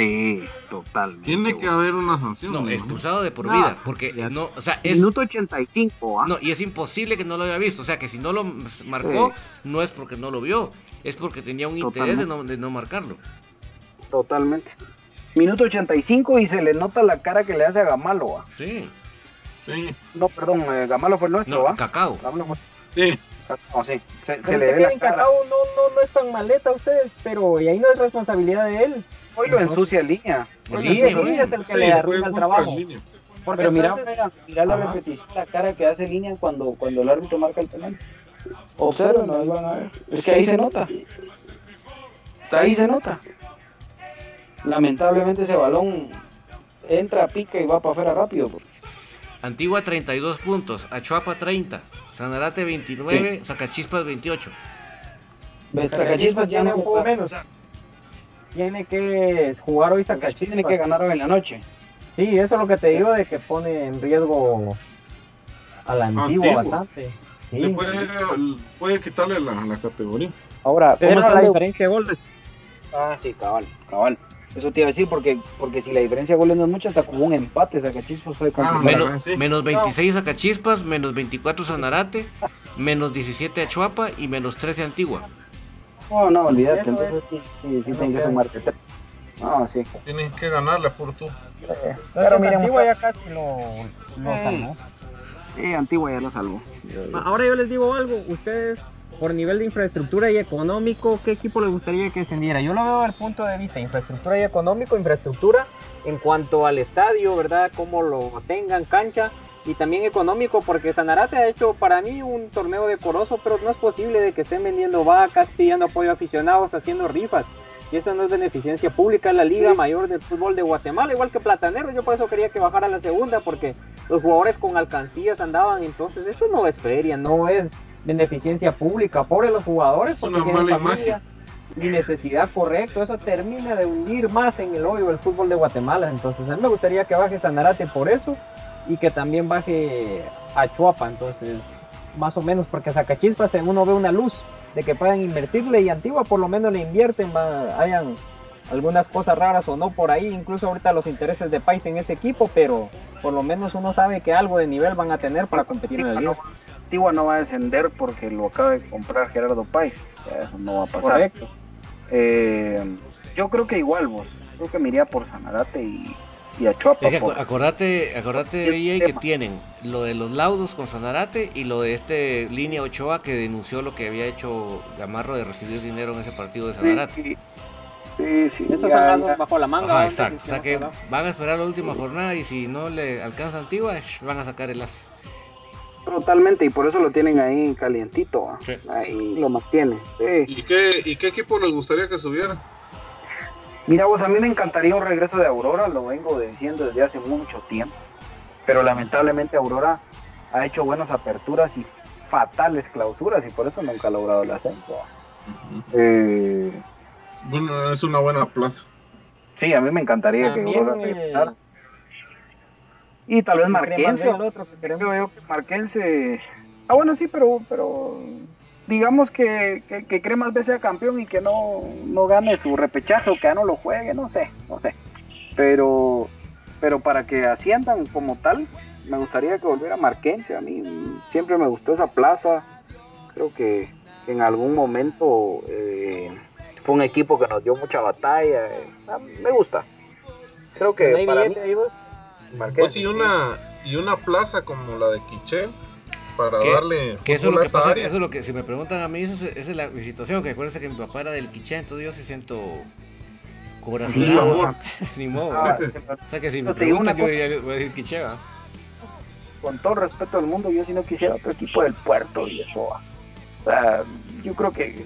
S5: Sí, totalmente.
S4: Tiene que haber una sanción.
S1: No,
S4: ¿no?
S1: expulsado de por
S5: No,
S1: vida, porque
S5: ya.
S1: no, o sea, es
S5: Minuto 85, ¿ah?
S1: no, y es imposible que no lo haya visto, o sea, que si no lo marcó, no es porque no lo vio, es porque tenía un interés de no, de no marcarlo.
S5: Totalmente. Minuto 85 y se le nota la cara que le hace a Gamalo, ¿ah?
S1: Sí.
S4: Sí,
S5: No, perdón, eh, Gamalo fue el nuestro,
S1: No,
S5: ¿va?
S1: cacao.
S5: Gamalo fue-
S4: sí.
S5: no, sí, se, le ve la cara.
S3: Cacao no, no, no es tan maleta a ustedes, pero y ahí no es responsabilidad de él.
S5: Hoy lo ensucia en línea.
S1: En línea,
S3: sí,
S1: güey.
S3: es el que
S4: Sí,
S3: le arruina el trabajo.
S4: línea.
S3: Porque
S5: Pero mira,
S3: entonces-
S5: mira, mira la repetición, la cara que hace línea cuando, cuando el árbitro marca el penal. Observen, ahí van a ver. Es que ahí se nota. Ahí se nota. Lamentablemente ese balón entra, pica y va para afuera rápido. pues.
S1: Antigua 32 puntos, Achuapa 30, Sanarate 29, Sacachispas 28.
S5: Sacachispas ya no
S3: jugó menos. Tiene que jugar hoy Sacachispas.
S5: Tiene que ganar hoy en la noche.
S3: Sí, eso es lo que te digo de que pone en riesgo a la antigua bastante.
S4: Le puede, puede quitarle la, la categoría.
S5: Ahora,
S3: pero
S5: ¿cómo
S3: la
S5: están de-
S3: diferencia de goles.
S5: Ah, sí, cabal, cabal. Eso te iba a decir porque, porque si la diferencia de goles no es mucha, hasta con un empate, Sacachispas fue
S4: Ah.
S1: Menos,
S4: sí.
S1: menos 26 Sacachispas, menos 24 Sanarate, menos 17 Achuapa y menos 13 Antigua.
S5: No, no, olvídate, entonces sí, sí, sí tengo que sumarte tres. No, sí.
S4: Tienes que ganarle por tú.
S3: Pero
S5: miren,
S3: Antigua ya casi lo, lo
S5: Sí.
S3: salvó.
S5: Sí, Antigua ya lo salvó.
S3: Ahora yo les digo algo, ustedes por nivel de infraestructura y económico, ¿qué equipo les gustaría que descendiera? Yo lo veo desde el punto de vista infraestructura y económico, infraestructura en cuanto al estadio, ¿verdad? Cómo lo tengan, cancha, y también económico, porque Sanarate ha hecho para mí un torneo decoroso, pero no es posible de que estén vendiendo vacas, pidiendo apoyo a aficionados, haciendo rifas. Y eso no es beneficencia pública, la Liga Mayor del Fútbol de Guatemala, igual que Platanero. Yo por eso quería que bajara a la segunda, porque los jugadores con alcancías andaban. Entonces, esto no es feria, no es beneficencia pública. Pobre los jugadores,
S4: Es una mala
S3: familia y necesidad, correcto. Eso termina de hundir más en el hoyo el fútbol de Guatemala. Entonces, a mí me gustaría que baje Sanarate por eso y que también baje a Chuapa. Entonces, más o menos, porque Zacachispas en uno ve una luz de que puedan invertirle y Antigua por lo menos le invierten, va- hayan algunas cosas raras o no por ahí, incluso ahorita los intereses de país en ese equipo, pero por lo menos uno sabe que algo de nivel van a tener para competir en el
S5: no, Antigua no va a descender porque lo acaba de comprar Gerardo sea, Eso no va a pasar.
S3: Correcto.
S5: Eh, yo creo que igual vos. Creo que me iría por Sanarate y, y a Chuapa.
S1: Es que acu-
S5: por-
S1: acordate, acordate
S5: ¿Qué
S1: BJ, que tienen lo de los laudos con Sanarate y lo de este línea Ochoa que denunció lo que había hecho Gamarro de recibir dinero en ese partido de Sanarate.
S5: Sí, Sí, sí.
S3: Esos
S5: ya-
S3: son
S5: ya-
S3: lazos bajo la manga.
S1: Ajá, exacto. O sea que van a esperar la última jornada y si no le alcanza Antigua, van a sacar el lazo.
S5: Totalmente, y por eso lo tienen ahí calientito. Ahí lo mantiene. Sí.
S4: ¿Y qué, ¿Y qué equipo les gustaría que subiera?
S5: Mira, vos, a mí me encantaría un regreso de Aurora, lo vengo diciendo desde hace mucho tiempo. Pero lamentablemente Aurora ha hecho buenas aperturas y fatales clausuras y por eso nunca ha logrado el ascenso. Eh,
S4: Bueno, es una buena plaza.
S5: sí, a mí me encantaría que Aurora
S3: eh,
S5: regresara. Y tal vez Marquense, creo yo que Marquense. Ah, bueno, sí, pero, pero digamos que, que, que Cremas B sea campeón y que no, no gane su repechaje o que ya no lo juegue, no sé, no sé. Pero, pero para que asciendan como tal, me gustaría que volviera Marquense. A mí siempre me gustó esa plaza. Creo que, que en algún momento eh, fue un equipo que nos dio mucha batalla. eh. Me gusta. Creo que
S3: ¿No hay
S5: para mí,
S3: billete ahí, vos?
S5: Marquense.
S4: Pues y una, y una plaza como la de Quiché para darle
S1: Que eso es lo
S4: a
S1: que pasa,
S4: área.
S1: eso es lo que, si me preguntan a mí, esa es, esa es la mi situación, que acuérdense que mi papá era del Quiché, entonces yo sí siento corazón.
S4: Sí, sabor. *laughs*
S1: Ni modo.
S5: Ah,
S1: o sea que si me preguntan, yo voy a decir Quiché,
S5: con todo respeto del mundo, yo si no quisiera otro equipo del puerto y eso. O sea, yo creo que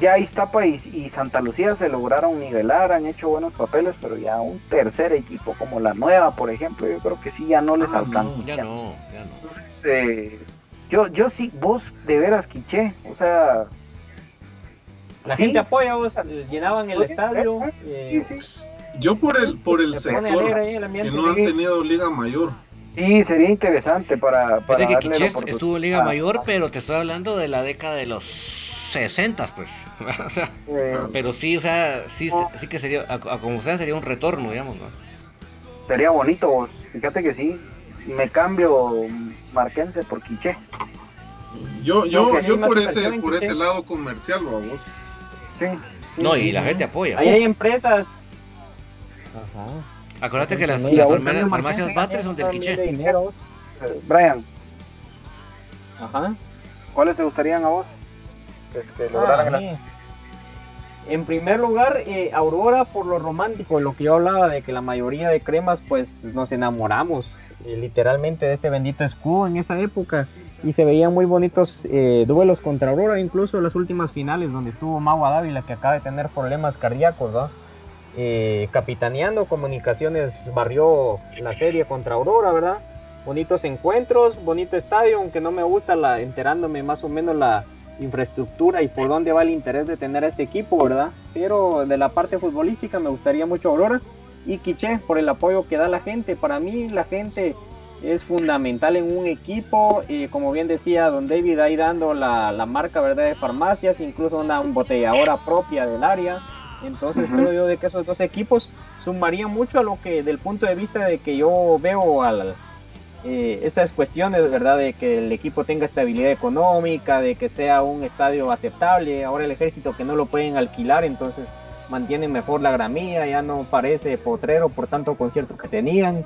S5: ya Iztapa y, y Santa Lucía se lograron nivelar, han hecho buenos papeles, pero ya un tercer equipo como la nueva, por ejemplo, yo creo que sí ya no les
S4: Ah,
S5: alcanza.
S1: Ya no, ya no.
S5: Entonces, eh, yo, yo sí, vos de veras quiché, o sea,
S3: La
S5: sí,
S3: gente apoya, vos, llenaban el estadio.
S5: eh,
S3: eh,
S5: sí, sí.
S4: Yo por el, por el
S3: se
S4: sector
S3: el
S4: que no han tenido liga mayor.
S5: Sí, sería interesante para, para darle la
S1: Quiché
S5: oportunidad.
S1: estuvo en Liga Mayor, pero te estoy hablando de la década de los 60, pues. *laughs* o sea,
S5: eh,
S1: pero sí, o sea, sí, sí que sería, a, a como sea, sería un retorno, digamos, ¿no?
S5: Sería bonito, vos. fíjate que sí. Me cambio Marquense por Quiché.
S4: Yo, yo, yo por ese, por ese lado comercial, vamos.
S5: Sí.
S1: No, y la gente apoya.
S3: Ahí hay empresas. Ajá.
S1: Acuérdate que las, las farmacias
S3: Martínez,
S1: Batres son del
S3: también de
S1: Quiché.
S3: dinero, vos.
S5: Brian,
S3: Ajá.
S5: ¿cuáles te gustarían a vos? Pues que lograran
S3: Ah. En primer lugar, eh, Aurora por lo romántico, lo que yo hablaba de que la mayoría de cremas pues nos enamoramos eh, literalmente de este bendito escudo en esa época y se veían muy bonitos eh, duelos contra Aurora, incluso las últimas finales donde estuvo Magua Dávila que acaba de tener problemas cardíacos, ¿va? Eh, capitaneando comunicaciones barrió la serie contra Aurora, ¿verdad? Bonitos encuentros, bonito estadio, aunque no me gusta la enterándome más o menos la, infraestructura y por dónde va el interés de tener a este equipo, ¿verdad? Pero de la parte futbolística me gustaría mucho Aurora y Quiché por el apoyo que da la gente. Para mí la gente es fundamental en un equipo, eh, como bien decía Don David ahí dando la, la marca verdad de farmacias, incluso una embotelladora propia del área. Entonces creo yo de que esos dos equipos sumarían mucho a lo que del punto de vista de que yo veo al, eh, estas cuestiones, ¿verdad? De que el equipo tenga estabilidad económica, de que sea un estadio aceptable. Ahora el ejército que no lo pueden alquilar, entonces mantienen mejor la gramilla, ya no parece potrero por tanto concierto que tenían.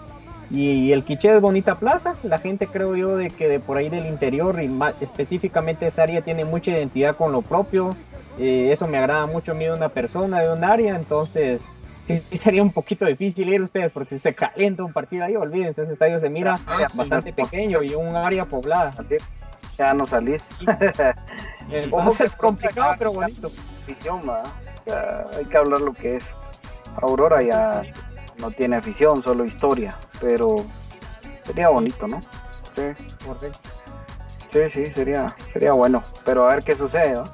S3: Y el Quiché es bonita plaza, la gente creo yo de que de por ahí del interior y específicamente esa área tiene mucha identidad con lo propio. Eh, eso me agrada mucho a mí de una persona, de un área, entonces sí, sería un poquito difícil ir ustedes porque si se calienta un partido ahí, olvídense, ese estadio se mira
S4: Ah, sí.
S3: bastante pequeño y un área poblada.
S5: Ya no salís. *laughs*
S3: Entonces es complicado pero bonito.
S5: ¿va? Ya hay que hablar lo que es. Aurora ya no tiene afición, solo historia, pero sería bonito, ¿no? Sí, sí, sí, sería, sería bueno, pero a ver qué sucede, ¿no?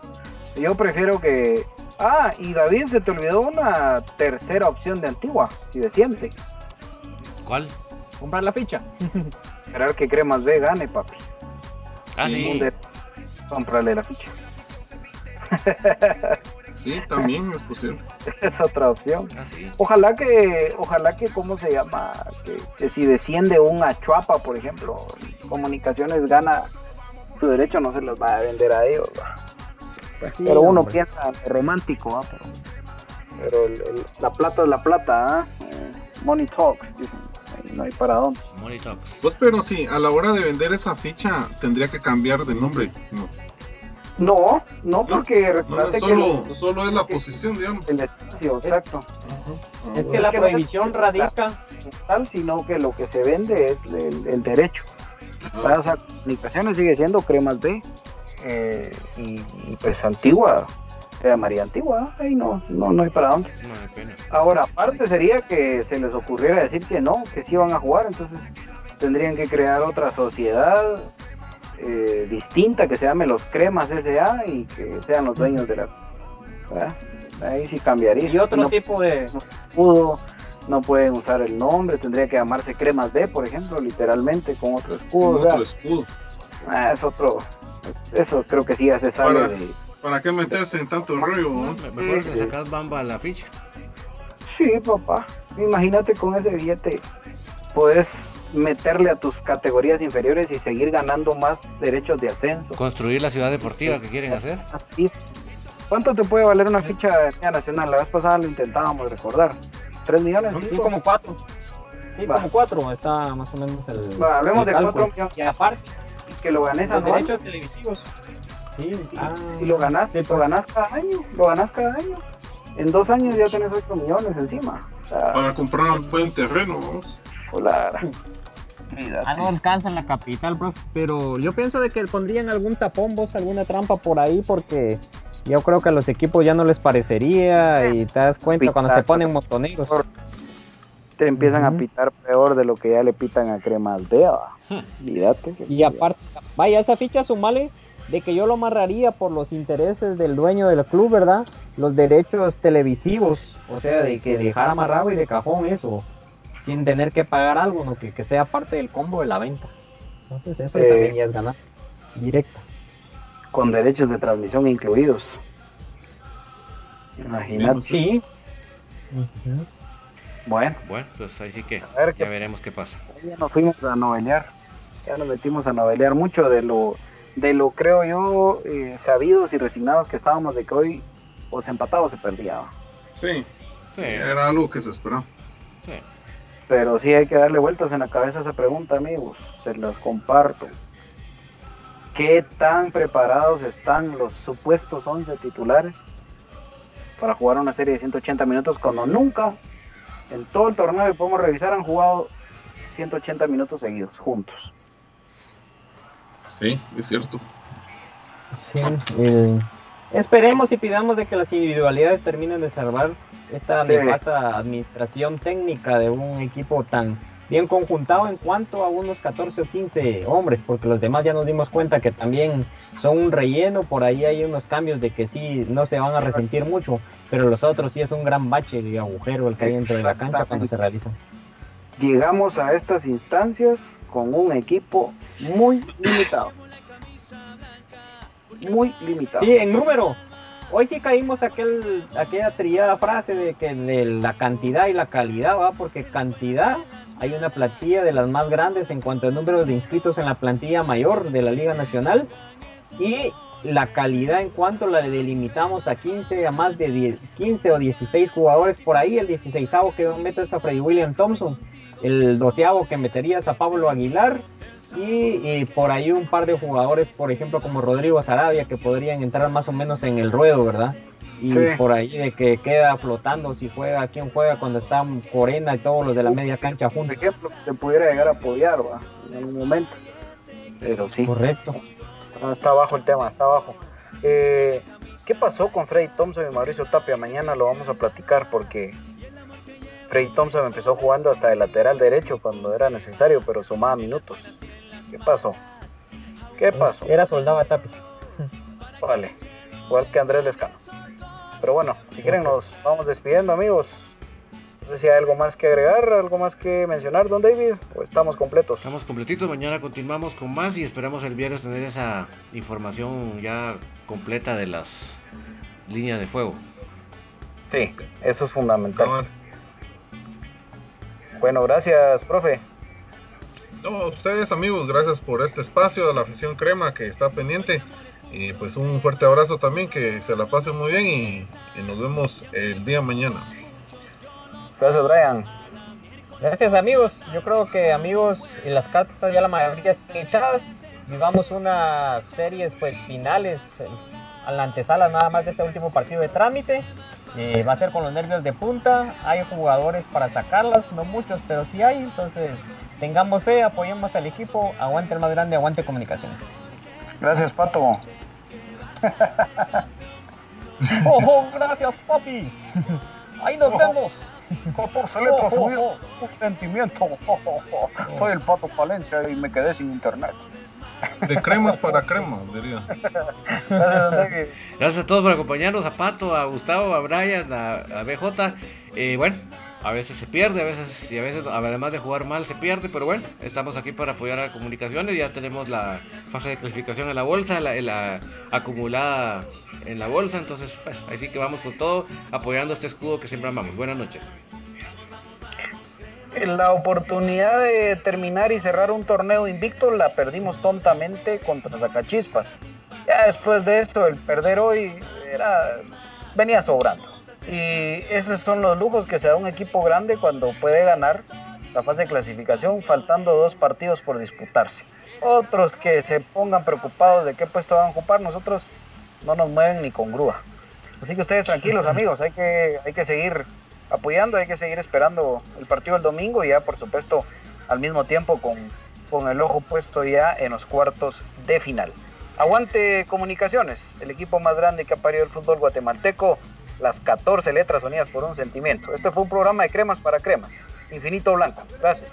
S5: Yo prefiero que... Ah, y David, se te olvidó una tercera opción de Antigua, si desciende.
S1: ¿Cuál?
S3: Comprar la ficha.
S5: Esperar que Cremas B gane, papi.
S1: Ah, sí.
S5: De- Comprarle la ficha.
S4: Sí, también es posible. *laughs*
S5: Es otra opción.
S1: Ah, sí.
S5: Ojalá que, ojalá que, ¿cómo se llama? Que, que si desciende un Achuapa, por ejemplo, Comunicaciones gana su derecho, no se los va a vender a ellos. ¿Va? pero uno
S3: hombre.
S5: piensa romántico, ¿ah? pero, pero el- el- la plata es la plata, ¿ah? Eh, money talks, dicen, no hay para dónde.
S1: Money Talks.
S4: Pues pero sí, a la hora de vender esa ficha tendría que cambiar de nombre. ¿no?
S5: No, no, porque
S4: No,
S5: recuerda
S4: solo,
S5: que
S4: solo es la posición, digamos.
S5: el espacio, exacto.
S3: Es que la
S5: es-
S3: prohibición radica
S5: Tal, sino que lo que se vende es el, el derecho. Plaza Comunicaciones sigue siendo Cremas B eh, y, y, pues Antigua, era María Antigua, ahí no, no, no hay para dónde.
S1: No.
S5: Ahora, aparte sería que se les ocurriera decir que no, que sí van a jugar, entonces tendrían que crear otra sociedad eh, distinta que se llame los Cremas SA y que sean los dueños de la... ¿verdad? Ahí sí cambiaría.
S3: y otro
S5: No
S3: tipo de
S5: escudo, no pueden usar el nombre, tendría que llamarse Cremas D, por ejemplo, literalmente, con otro escudo. sea,
S4: Otro escudo.
S5: ah, es otro... es- Eso creo que sí ya se sale
S4: Para-
S5: de...
S4: ¿Para qué meterse en tanto rollo?
S1: No, mejor
S5: sí, sí.
S1: sacas bamba a la ficha.
S5: Sí, papá. Imagínate con ese billete puedes meterle a tus categorías inferiores y seguir ganando más derechos de ascenso.
S1: Construir la ciudad deportiva que quieren hacer.
S5: Así es. ¿Cuánto te puede valer una ficha de Liga nacional? La vez pasada lo intentábamos recordar. ¿Tres millones?
S3: Sí,
S5: cinco?
S3: como cuatro. Sí,
S5: Va.
S3: como cuatro está más o menos el.
S5: Va, hablemos
S3: el
S5: de
S3: cálculo.
S5: cuatro millones.
S3: Y aparte,
S5: Que lo ganes
S3: los
S5: anual.
S3: derechos televisivos. Sí, ah,
S5: Y lo ganas,
S3: sí,
S5: lo ganas cada año. Lo ganas cada año. En dos años ya tenés 8 millones encima. O sea,
S4: Para comprar un buen terreno, vamos.
S5: hola.
S3: Ah, no alcanza en la capital, profe. Pero yo pienso de que pondrían algún tapón, vos, alguna trampa por ahí, porque yo creo que a los equipos ya no les parecería y te das cuenta cuando se ponen motoneros.
S5: Te empiezan a pitar peor de lo que ya le pitan a Cremas de Olvídate.
S3: Y aparte, vaya, esa ficha sumale de que yo lo amarraría por los intereses del dueño del club, ¿verdad? Los derechos televisivos, o sea, de que dejar amarrado y de cajón eso, sin tener que pagar algo, ¿no? que, que sea parte del combo de la venta. Entonces eso
S5: Eh.
S3: también ya es ganancia directa.
S5: con derechos de transmisión incluidos. Imagínate.
S3: Sí. Ujú.
S5: Bueno,
S1: Bueno, pues ahí sí que
S5: a ver
S1: ya
S5: qué
S1: veremos qué pasa.
S5: ya nos fuimos a novelear. Ya nos metimos a novelear mucho de lo, de lo creo yo, eh, sabidos y resignados que estábamos de que hoy o se empataba o se perdía.
S4: Sí,
S1: Sí,
S4: era algo que se esperaba.
S1: sí.
S5: Pero sí hay que darle vueltas en la cabeza a esa pregunta, amigos. Se las comparto. ¿Qué tan preparados están los supuestos 11 titulares para jugar una serie de 180 minutos cuando nunca en todo el torneo que podemos revisar han jugado 180 minutos seguidos juntos?
S4: Sí, es cierto.
S3: Sí, eh, esperemos y pidamos de que las individualidades terminen de salvar esta
S5: Sí.
S3: nefasta administración técnica de un equipo tan bien conjuntado en cuanto a unos 14 o 15 hombres, porque los demás ya nos dimos cuenta que también son un relleno, por ahí hay unos cambios de que sí no se van a resentir mucho, pero los otros sí es un gran bache de agujero el que hay dentro de la cancha cuando se realizan.
S5: Llegamos a estas instancias con un equipo muy limitado. Muy limitado.
S3: Sí, en número. Hoy sí caímos aquel, aquella trillada frase de que de la cantidad y la calidad, ¿va? Porque cantidad, hay una plantilla de las más grandes en cuanto a número de inscritos en la plantilla mayor de la Liga Nacional. Y la calidad en cuanto la delimitamos a 15, a más de 10 15 o 16 jugadores por ahí. El 16 que metes a Freddy William Thompson. El 12 que meterías a Pablo Aguilar. Y, y por ahí un par de jugadores, por ejemplo, como Rodrigo Sarabia, que podrían entrar más o menos en el ruedo, ¿verdad? Y
S5: Sí.
S3: por ahí de que queda flotando si juega, quién juega cuando está Corena y todos los de la media cancha
S5: Por
S3: juntos.
S5: ejemplo, te pudiera llegar a apoyar ¿va? en algún momento. Pero sí.
S3: Correcto.
S5: No, está abajo el tema, está abajo. Eh, ¿Qué pasó con Freddy Thompson y Mauricio Tapia? Mañana lo vamos a platicar porque Freddy Thompson empezó jugando hasta el lateral derecho cuando era necesario, pero sumaba minutos. ¿Qué pasó? ¿Qué pasó?
S3: Era soldado a Tapi. *laughs*
S5: Vale, igual que Andrés Lescano. Pero bueno, si quieren nos vamos despidiendo amigos. No sé si hay algo más que agregar, algo más que mencionar, don David, o estamos completos.
S1: Estamos completitos, mañana continuamos con más y esperamos el viernes tener esa información ya completa de las líneas de fuego.
S5: Sí, eso es fundamental. Bueno, gracias, profe.
S4: No, ustedes amigos, gracias por este espacio de la afición crema que está pendiente. Y pues un fuerte abrazo también, que se la pasen muy bien y, y nos vemos el día mañana.
S5: Gracias, Brian.
S3: Gracias amigos. Yo creo que amigos y las cartas ya la mayoría están echadas. vivamos unas series pues finales eh, a la antesala nada más de este último partido de trámite. Eh, va a ser con los nervios de punta, hay jugadores para sacarlas, no muchos, pero sí hay, entonces tengamos fe, apoyemos al equipo, aguante el más grande, aguante comunicaciones.
S5: Gracias, Pato. *laughs*
S3: ¡Oh, gracias, papi! Ahí nos vemos.
S5: 14 letras unidas, un sentimiento. *laughs* Soy el Pato Palencia y me quedé sin internet.
S4: De cremas para cremas, diría.
S1: Gracias, a todos por acompañarnos, a Pato, a Gustavo, a Brian, a, a BJ. Eh, bueno, a veces se pierde, a veces y a veces además de jugar mal se pierde, pero bueno, estamos aquí para apoyar a comunicaciones, ya tenemos la fase de clasificación en la bolsa, la, la acumulada en la bolsa, entonces pues así que vamos con todo, apoyando este escudo que siempre amamos. Buenas noches.
S5: La oportunidad de terminar y cerrar un torneo invicto la perdimos tontamente contra Zacachispas. Ya después de eso, el perder hoy era, venía sobrando. Y esos son los lujos que se da un equipo grande cuando puede ganar la fase de clasificación faltando dos partidos por disputarse. Otros que se pongan preocupados de qué puesto van a ocupar, nosotros no nos mueven ni con grúa. Así que ustedes tranquilos *laughs* amigos, hay que, hay que seguir apoyando, hay que seguir esperando el partido del domingo y ya por supuesto al mismo tiempo con, con el ojo puesto ya en los cuartos de final. Aguante Comunicaciones, el equipo más grande que ha parido el fútbol guatemalteco, las 14 letras unidas por un sentimiento. Este fue un programa de cremas para cremas, infinito blanco. Gracias.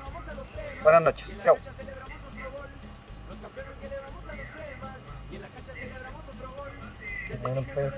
S5: Buenas noches. Chao.
S3: Bueno, pues.